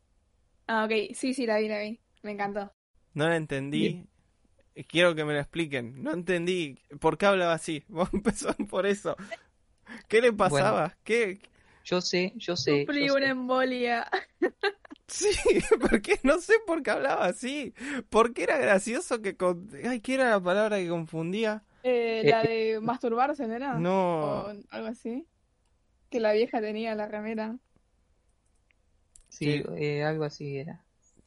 Ah, ok, sí, sí, la vi, la vi. Me encantó. No la entendí. Quiero que me lo expliquen. No entendí por qué hablaba así. Vos empezó por eso. ¿Qué le pasaba? ¿Qué? Yo sé, yo sé. Sufrí yo una sé. embolia. Sí, porque no sé por qué hablaba así. ¿Por qué era gracioso que... con- Ay, ¿qué era la palabra que confundía? Eh, la de masturbarse, ¿no era? No. O algo así. Que la vieja tenía la remera. Sí, eh, algo así era.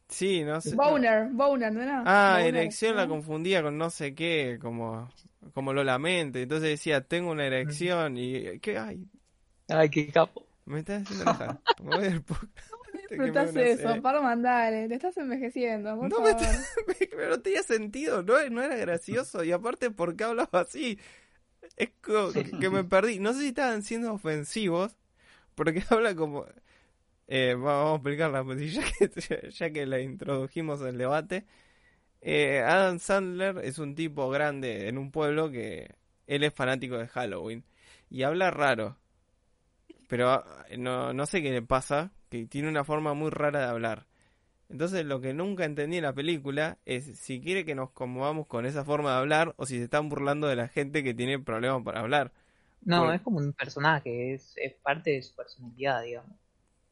Sí, no sé. Boner, Boner, ¿no era? Ah, Boner, erección la confundía con no sé qué, como, como lo lamento. Entonces decía, tengo una erección y... ¿Qué? Ay, Ay, qué capo. me estás haciendo enojar. Me voy del van a eso, hacer- Parman, dale, te estás envejeciendo, por No me. Pero no tenía sentido, no, no era gracioso. Y aparte, ¿por qué hablaba así? Es como que, que me perdí. No sé si estaban siendo ofensivos, porque habla como... Eh, vamos a explicarla, pues, ya que, ya que la introdujimos al debate. Eh, Adam Sandler es un tipo grande en un pueblo que él es fanático de Halloween. Y habla raro. Pero ah, no, no sé qué le pasa, que tiene una forma muy rara de hablar. Entonces lo que nunca entendí en la película es si quiere que nos conmovamos con esa forma de hablar o si se están burlando de la gente que tiene problemas para hablar. No, es como un personaje, es, es parte de su personalidad, digamos.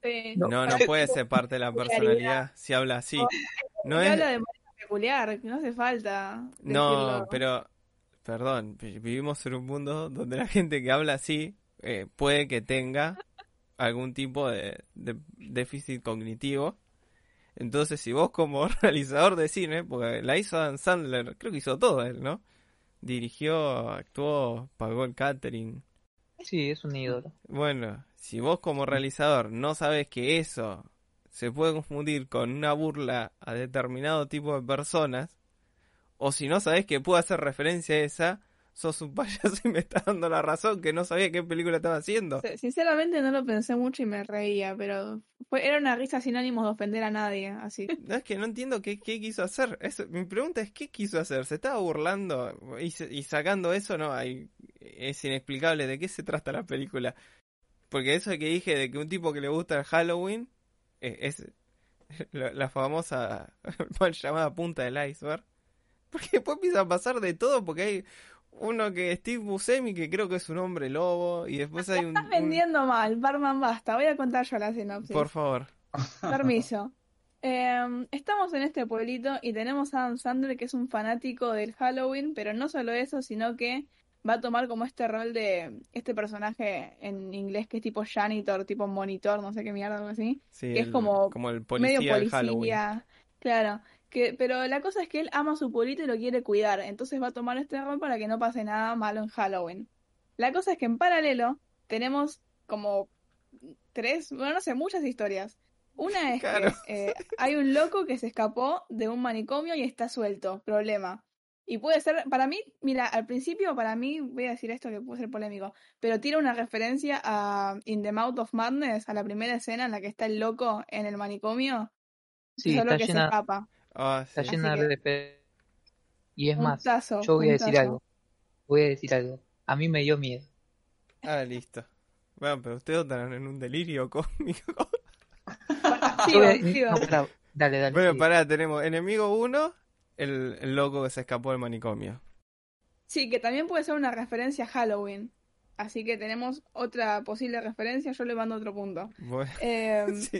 Sí. No, no puede ser parte de la personalidad si habla así. No es... habla de manera peculiar, no hace falta No, pero... Perdón, vi- vivimos en un mundo donde la gente que habla así eh, puede que tenga algún tipo de, de déficit cognitivo. Entonces, si vos como realizador de cine, porque la hizo Adam Sandler, creo que hizo todo él, ¿no? Dirigió, actuó, pagó el catering. Sí, es un ídolo. Bueno, si vos como realizador no sabes que eso se puede confundir con una burla a determinado tipo de personas, o si no sabes que puede hacer referencia a esa, sos un payaso y me estás dando la razón que no sabía qué película estaba haciendo. Sinceramente no lo pensé mucho y me reía, pero fue, era una risa sin ánimos de ofender a nadie, así. No, es que no entiendo qué, qué quiso hacer. Eso, mi pregunta es qué quiso hacer. ¿Se estaba burlando y, y sacando eso? No, hay, es inexplicable de qué se trata la película. Porque eso que dije de que un tipo que le gusta el Halloween eh, es la, la famosa mal llamada punta del iceberg. Porque después empieza a pasar de todo porque hay uno que es Steve Buscemi que creo que es un hombre lobo y después hay un... Estás un- vendiendo mal, Barman, basta. Voy a contar yo la sinopsis. Por favor. Permiso. Eh, estamos en este pueblito y tenemos a Adam Sandler que es un fanático del Halloween, pero no solo eso, sino que va a tomar como este rol de este personaje en inglés que es tipo janitor, tipo monitor, no sé qué mierda, algo así. Sí, Que es el- como el policía medio Halloween. policía. Claro. Que, pero la cosa es que él ama a su pueblito y lo quiere cuidar, entonces va a tomar este rol para que no pase nada malo en Halloween. La cosa es que en paralelo tenemos como tres, bueno, no sé, muchas historias. Una es Claro. que eh, hay un loco que se escapó de un manicomio y está suelto, problema. Y puede ser, para mí, mira, al principio, para mí, voy a decir esto que puede ser polémico, pero tira una referencia a In the Mouth of Madness, a la primera escena en la que está el loco en el manicomio, Sí, solo está que se llena, Ah, está sí. llena de que- refer- Y es más, tazo, yo voy a decir tazo. algo. Voy a decir algo. A mí me dio miedo. Ah, listo. Bueno, pero ustedes están en un delirio Yo voy a- no, pará, dale, dale. Bueno, pará, tenemos enemigo 1, el, el loco que se escapó del manicomio. Sí, que también puede ser una referencia a Halloween. Así que tenemos otra posible referencia, yo le mando otro punto. Bueno, Eh, Sí, sí.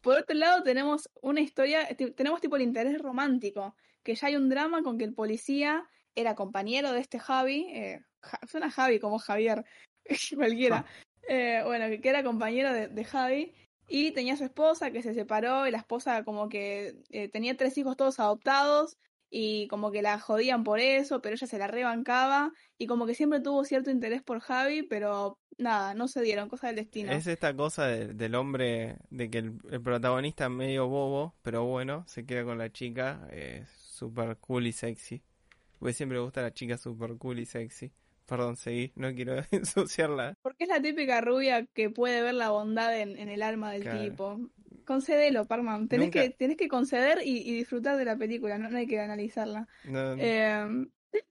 Por otro lado, tenemos una historia, tenemos tipo el interés romántico, que ya hay un drama con que el policía era compañero de este Javi, eh, Ja- suena Javi como Javier, cualquiera, Eh, bueno, que era compañero de, de Javi y tenía su esposa que se separó y la esposa como que eh, tenía tres hijos todos adoptados y como que la jodían por eso, pero ella se la rebancaba y como que siempre tuvo cierto interés por Javi, pero nada, no se dieron, cosa del destino. es esta cosa de- del hombre, de que el, el protagonista medio bobo, pero bueno, se queda con la chica, eh, super cool y sexy. Porque siempre me gusta la chica super cool y sexy. Perdón, seguí, no quiero ensuciarla. Porque es la típica rubia que puede ver la bondad en, en el alma del Claro. tipo. Concédelo, Parman. Tenés, Nunca- que, tenés que conceder y, y disfrutar de la película, no, no hay que analizarla. No, Eh,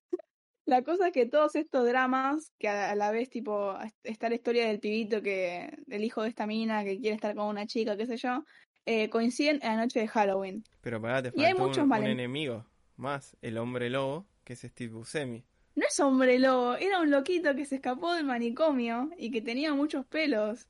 la cosa es que todos estos dramas, que a, a la vez, tipo, está la historia del pibito que, del hijo de esta mina que quiere estar con una chica, qué sé yo, eh, coinciden en la noche de Halloween. pero pará, te faltó un, un enemigo más, el hombre lobo, que es Steve Buscemi. No es hombre lobo, era un loquito que se escapó del manicomio y que tenía muchos pelos.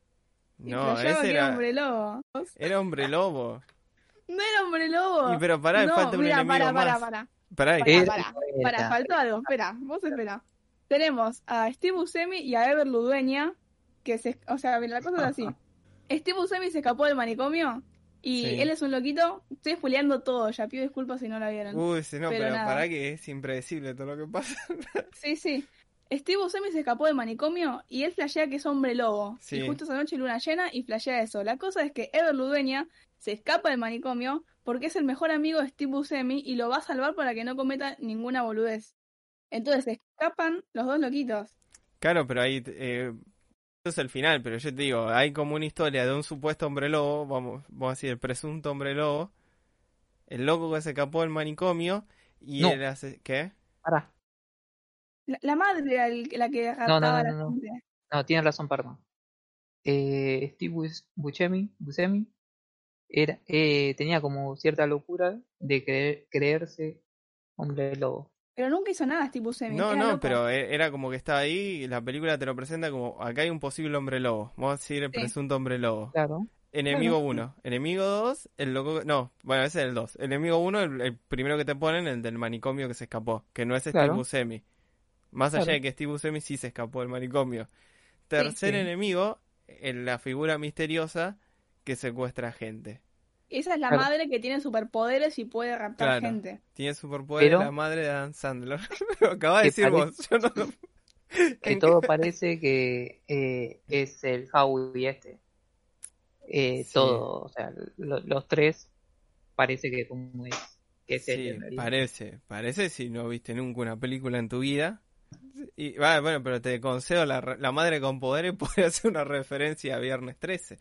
No, ese que era era, hombre lobo. era hombre lobo. No era hombre lobo. Y pero pará, no, falta un mira, enemigo para, para, más. para. Pará, Pará, pará, era- Para, faltó algo. Espera, vos espera. Tenemos a Steve Buscemi y a Ever Ludueña, que se, o sea, mira, la cosa es así. Steve Buscemi se escapó del manicomio y Sí. él es un loquito. Estoy spoileando todo, ya pido disculpas si no la vieron. Uy, sí, no, Pero pero, nada. pará que es impredecible todo lo que pasa. Sí, sí. Steve Buscemi se escapó del manicomio y él flashea que es hombre lobo. Sí. Y justo esa noche luna llena y flashea eso. La cosa es que Ever Ludueña se escapa del manicomio porque es el mejor amigo de Steve Buscemi y lo va a salvar para que no cometa ninguna boludez. Entonces se escapan los dos loquitos. Claro, pero ahí eh, eso es el final, pero yo te digo, hay como una historia de un supuesto hombre lobo, vamos, vamos a decir, el presunto hombre lobo, el loco que se escapó del manicomio y No. él hace, ¿qué? Pará. La, la madre era el- la que No, no, a no, la no. gente. No, tienes razón, Parma. Eh, Steve Bus- Buscemi, Buscemi era, eh, tenía como cierta locura de creer- creerse hombre lobo. Pero nunca hizo nada Steve Buscemi. No, era no, loco. pero e- era como que estaba ahí y la película te lo presenta como, acá hay un posible hombre lobo, vamos a decir el Sí. presunto hombre lobo. Claro. Enemigo Claro. 1, enemigo 2, el loco, no, bueno, ese es el 2. Enemigo 1, el, el primero que te ponen, el del manicomio que se escapó, que no es Steve Claro. Buscemi. Más allá de que Steve Buscemi sí se escapó del manicomio. Tercer Sí. enemigo, en la figura misteriosa que secuestra gente. Esa es la Claro. madre que tiene superpoderes y puede raptar Claro. gente. Tiene superpoder Pero- la madre de Dan Sandler. Lo acabas de decir vos. Yo no lo- Que ¿En todo parece que eh, es el Howie este. Eh, Sí. Todo, o sea, lo- los tres parece que como es, que es Sí, parece, parece si no viste nunca una película en tu vida. Y, bueno, pero te concedo, la, re- la madre con poderes puede hacer una referencia a Viernes 13.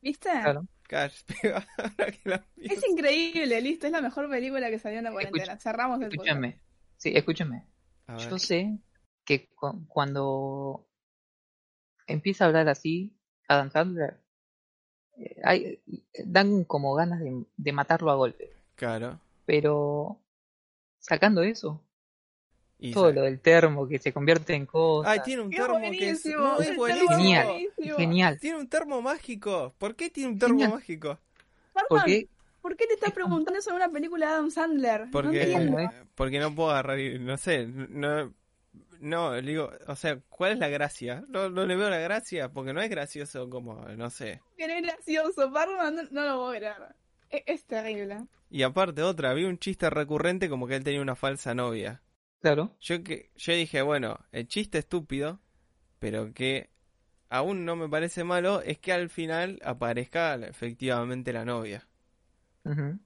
¿Viste? Claro. Cash, la. Es increíble, listo. Es la mejor película que salió en la Escucha- cuarentena. Cerramos el podcast. Escúchame. Sí, escúchame. Yo sé que cu- cuando empieza a hablar así, Adam Sandler, eh, hay, dan como ganas de, de matarlo a golpe. claro. Pero sacando eso, Y todo lo del termo que se convierte en cosas. Ay, tiene un ¡Qué termo que es, no, es ¡El buenísimo. Genial. Genial. Tiene un termo mágico. ¿Por qué tiene un termo Genial. mágico? Batman, Porque ¿Por qué te estás preguntando sobre una película de Adam Sandler? No Porque, entiendo. ¿Cómo es? porque no puedo agarrar, y- no sé, no, no, digo, o sea, ¿cuál es la gracia? No, no le veo la gracia, porque no es gracioso como, no sé. Que no es gracioso. Batman no, no lo voy a ver. Es, es terrible. Y aparte otra, había un chiste recurrente como que él tenía una falsa novia. Claro. Yo que, yo dije, bueno, el chiste estúpido, pero que aún no me parece malo, es que al final aparezca efectivamente la novia.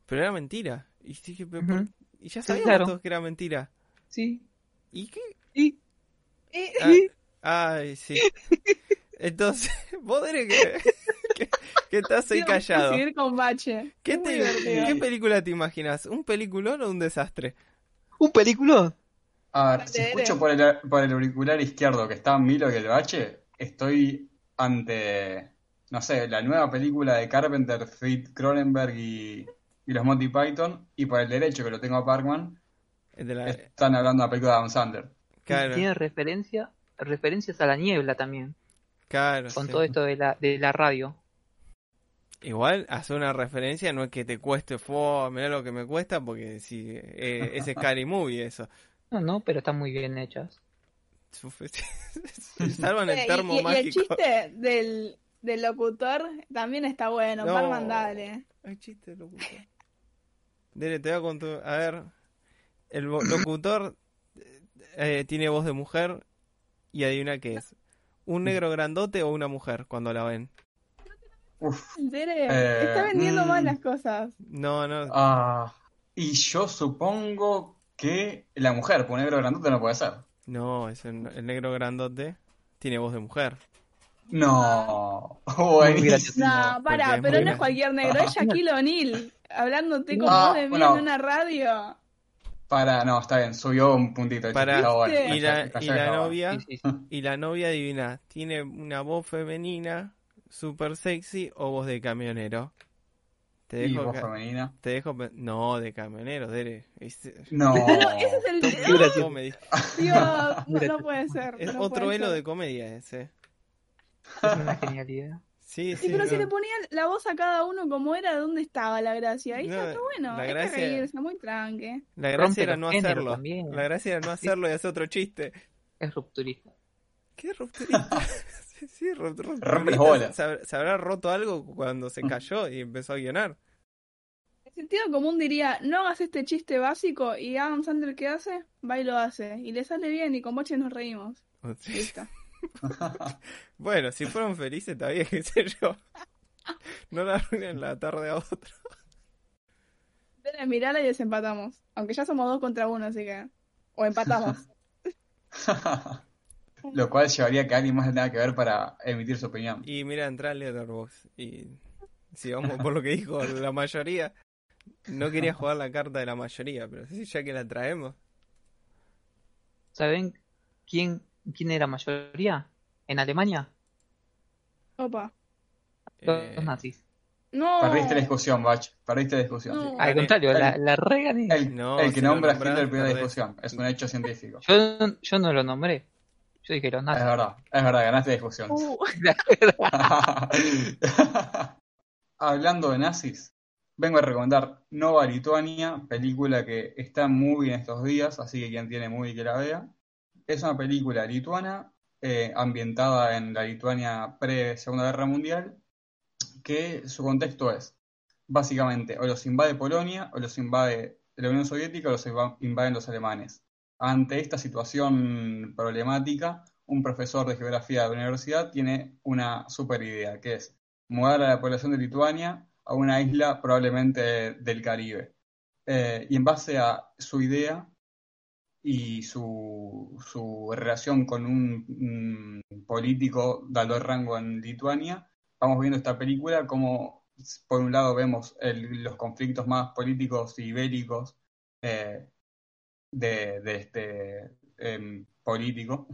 Pero era mentira. Y dije, "¿Pero Ujú. por- y ya Sí, sabíamos claro. todos que era mentira. Sí. ¿Y qué? Y Ah, ay, sí. Entonces, vos tenés que, que, que estás ahí quiero callado. seguir con Bache. ¿Qué, te-. ¿Qué película te imaginas? ¿Un peliculón o un desastre? un película. A ver, si escucho por el, por el auricular izquierdo que está Milo y el bache, estoy ante, no sé, la nueva película de Carpenter, Fritz Cronenberg y, y los Monty Python, y por el derecho que lo tengo a Parkman, El de la- están hablando de la película de Adam Sandler. Claro, Tiene referencia, referencias a la niebla también, claro. con sí. todo esto de la, de la radio. Igual, hacer una referencia no es que te cueste, fue, mirá lo que me cuesta, porque si eh, es Scary Movie eso. No, no, pero están muy bien hechas. Salvan el Eh, y- termo y, y el mágico. chiste del, del locutor también está bueno. No. Batman, dale. Ay, chiste, locutor. Dele, te voy a contar. A ver, el locutor eh, tiene voz de mujer y adivina qué es. ¿Un negro grandote o una mujer cuando la ven? Uf. ¿En serio? Eh, Está vendiendo mm. mal las cosas. No, no. Ah, y yo supongo que la mujer, porque un negro grandote no puede ser. No, es el, el negro grandote tiene voz de mujer. No, buenísimo. No, para, pero no es cualquier negro, es Shaquille O'Neal. Hablándote Ah, voz de mí bueno. en una radio. Para, no, está bien, subió un puntito. Para-. Y la, y la novia, Sí, sí, sí. y la novia adivina, ¿tiene una voz femenina, super sexy o voz de camionero? Te Y dejo, voz ca- femenina. te dejo, no, de camionero, Dere. No. Ese es el Dios, comedy. no, no puede ser. Es no otro ser. de comedia ese. Es una genialidad. Sí, Sí, sí. pero si no. le ponían la voz a cada uno como era, ¿dónde estaba la gracia? Ahí No, está, está bueno. la Hay gracia- que reírse, muy tranque. La Rompe gracia era no hacerlo. también. La gracia era no hacerlo y hacer otro chiste. Es rupturista. ¿Qué rupturista? sí, ru- rupturista. Rompe. ¿Se, habrá- se habrá roto algo cuando se cayó y empezó a guionar? El sentido común diría, no hagas este chiste básico y Adam Sandler ¿qué hace? Va y lo hace. Y le sale bien y con Boche nos reímos. Listo. bueno, si fueron felices, está bien, qué sé yo. No la arruinen la tarde a otro. Dale, mirala y desempatamos. Aunque ya somos dos contra uno, así que... O empatamos. Lo cual llevaría a que alguien más tenga que ver para emitir su opinión. Y mira, entra a Letterboxd y si vamos por lo que dijo la mayoría, no quería jugar la carta de la mayoría, pero sí, ya que la traemos. ¿Saben quién, quién era mayoría? En Alemania, Opa. los eh, nazis. No. Perdiste la discusión, Bach. Perdiste la discusión. No. Al contrario, la, El- la regané. El, No, el que nombra a Hitler pierde la discusión. Es un hecho científico. Yo, yo no lo nombré. Yo dije los Es verdad, es verdad, ganaste discusión. Uh, Hablando de nazis, vengo a recomendar Nova Lituania, película que está muy en estos días, así que quien tiene muy que la vea. Es una película lituana, eh, ambientada en la Lituania pre-Segunda Guerra Mundial, que su contexto es, básicamente, o los invade Polonia, o los invade la Unión Soviética, o los inva- invaden los alemanes. Ante esta situación problemática, un profesor de geografía de la universidad tiene una super idea, que es mudar a la población de Lituania a una isla probablemente del Caribe. Eh, y en base a su idea y su, su relación con un, político de alto rango en Lituania, vamos viendo esta película como, por un lado, vemos los conflictos más políticos y bélicos eh, de, este em, político.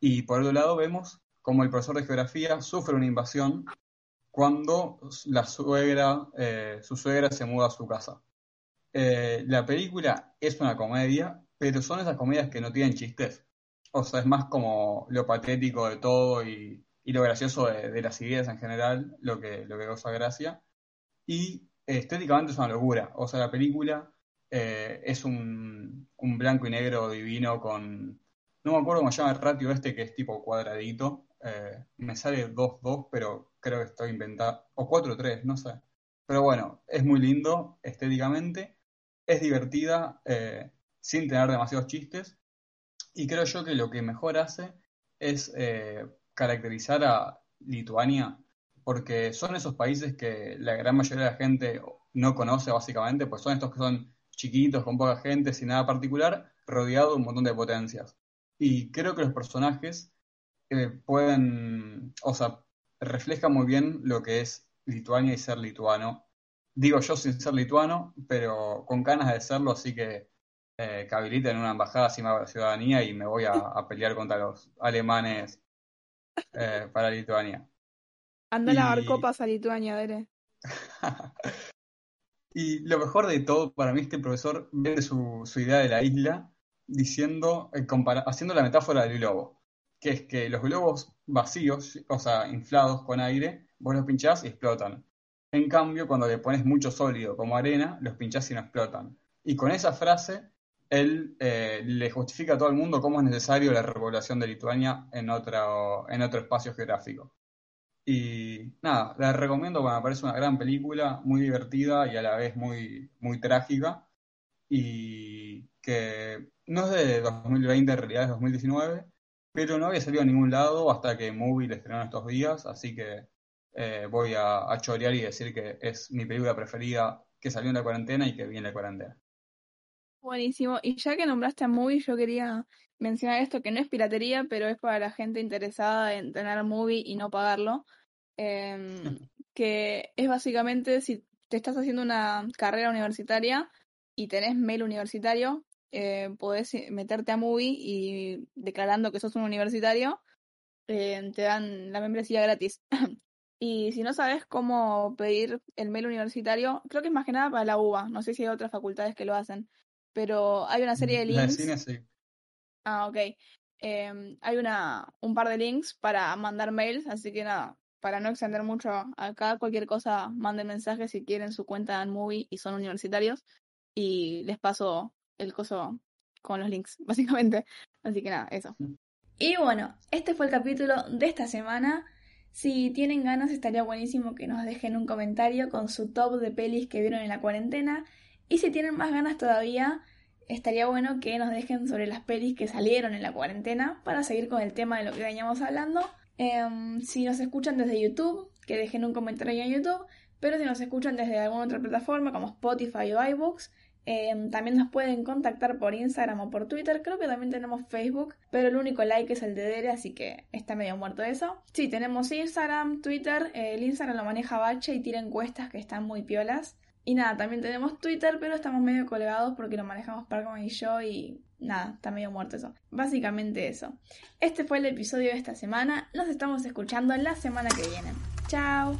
Y por otro lado vemos como el profesor de geografía sufre una invasión cuando la suegra, eh, su suegra se muda a su casa. eh, la película es una comedia, pero son esas comedias que no tienen chistes. O sea, es más como lo patético de todo y, y lo gracioso de, de, las ideas en general, lo que, lo que causa gracia. Y estéticamente es una locura. O sea, la película eh, es un, un, blanco y negro divino con... No me acuerdo cómo se llama el ratio este que es tipo cuadradito. Eh, me sale 2-2, pero creo que estoy inventando. O 4-3, no sé. Pero bueno, es muy lindo estéticamente. Es divertida eh, sin tener demasiados chistes. Y creo yo que lo que mejor hace es caracterizar a Lituania, porque son esos países que la gran mayoría de la gente no conoce básicamente, pues son estos que son chiquitos, con poca gente, sin nada particular, rodeados de un montón de potencias. Y creo que los personajes eh, pueden, o sea, reflejan muy bien lo que es Lituania y ser lituano. Digo yo sin ser lituano, pero con ganas de serlo, así que eh, que habiliten una embajada sin la ciudadanía y me voy a, a pelear contra los alemanes eh, para Lituania. Anda a lavar copas a Lituania, Dere. y lo mejor de todo, para mí, este profesor vende su, idea de la isla diciendo, eh, haciendo la metáfora del globo, que es que los globos vacíos, o sea, inflados con aire, vos los pinchás y explotan. En cambio, cuando le pones mucho sólido como arena, los pinchás y no explotan. Y con esa frase, él eh, le justifica a todo el mundo cómo es necesario la repoblación de Lituania en en otro espacio geográfico. Y nada, la recomiendo porque me parece una gran película, muy divertida y a la vez muy, muy trágica. Y que no es de 2020, en realidad es 2019, pero no había salido a ningún lado hasta que Movie le estrenó estos días, así que eh, voy a, a chorear y decir que es mi película preferida que salió en la cuarentena y que viene en la cuarentena. Buenísimo. Y ya que nombraste a Movie, yo quería mencionar esto que no es piratería, pero es para la gente interesada en tener Movie y no pagarlo. Eh, que es básicamente si te estás haciendo una carrera universitaria y tenés mail universitario, eh, podés meterte a Movie y declarando que sos un universitario, eh, te dan la membresía gratis. y si no sabes cómo pedir el mail universitario, creo que es más que nada para la UBA, no sé si hay otras facultades que lo hacen pero hay una serie de links. cine, sí. Ah, ok. Eh, hay una, un par de links para mandar mails, así que nada, para no extender mucho acá, cualquier cosa, manden mensajes si quieren su cuenta en Movie y son universitarios y les paso el coso con los links, básicamente. Así que nada, eso. Y bueno, este fue el capítulo de esta semana. Si tienen ganas, estaría buenísimo que nos dejen un comentario con su top de pelis que vieron en la cuarentena y si tienen más ganas todavía, estaría bueno que nos dejen sobre las pelis que salieron en la cuarentena para seguir con el tema de lo que veníamos hablando. Eh, si nos escuchan desde YouTube, que dejen un comentario en YouTube, pero si nos escuchan desde alguna otra plataforma como Spotify o iBooks, eh, también nos pueden contactar por Instagram o por Twitter. Creo que también tenemos Facebook, pero el único like es el de Dere, así que está medio muerto eso. Sí, tenemos Instagram, Twitter. El Instagram lo maneja Bache y tira encuestas que están muy piolas. Y nada, también tenemos Twitter, pero estamos medio colgados porque lo manejamos Parkman y yo y nada, está medio muerto eso. Básicamente eso. Este fue el episodio de esta semana. Nos estamos escuchando la semana que viene. Chao.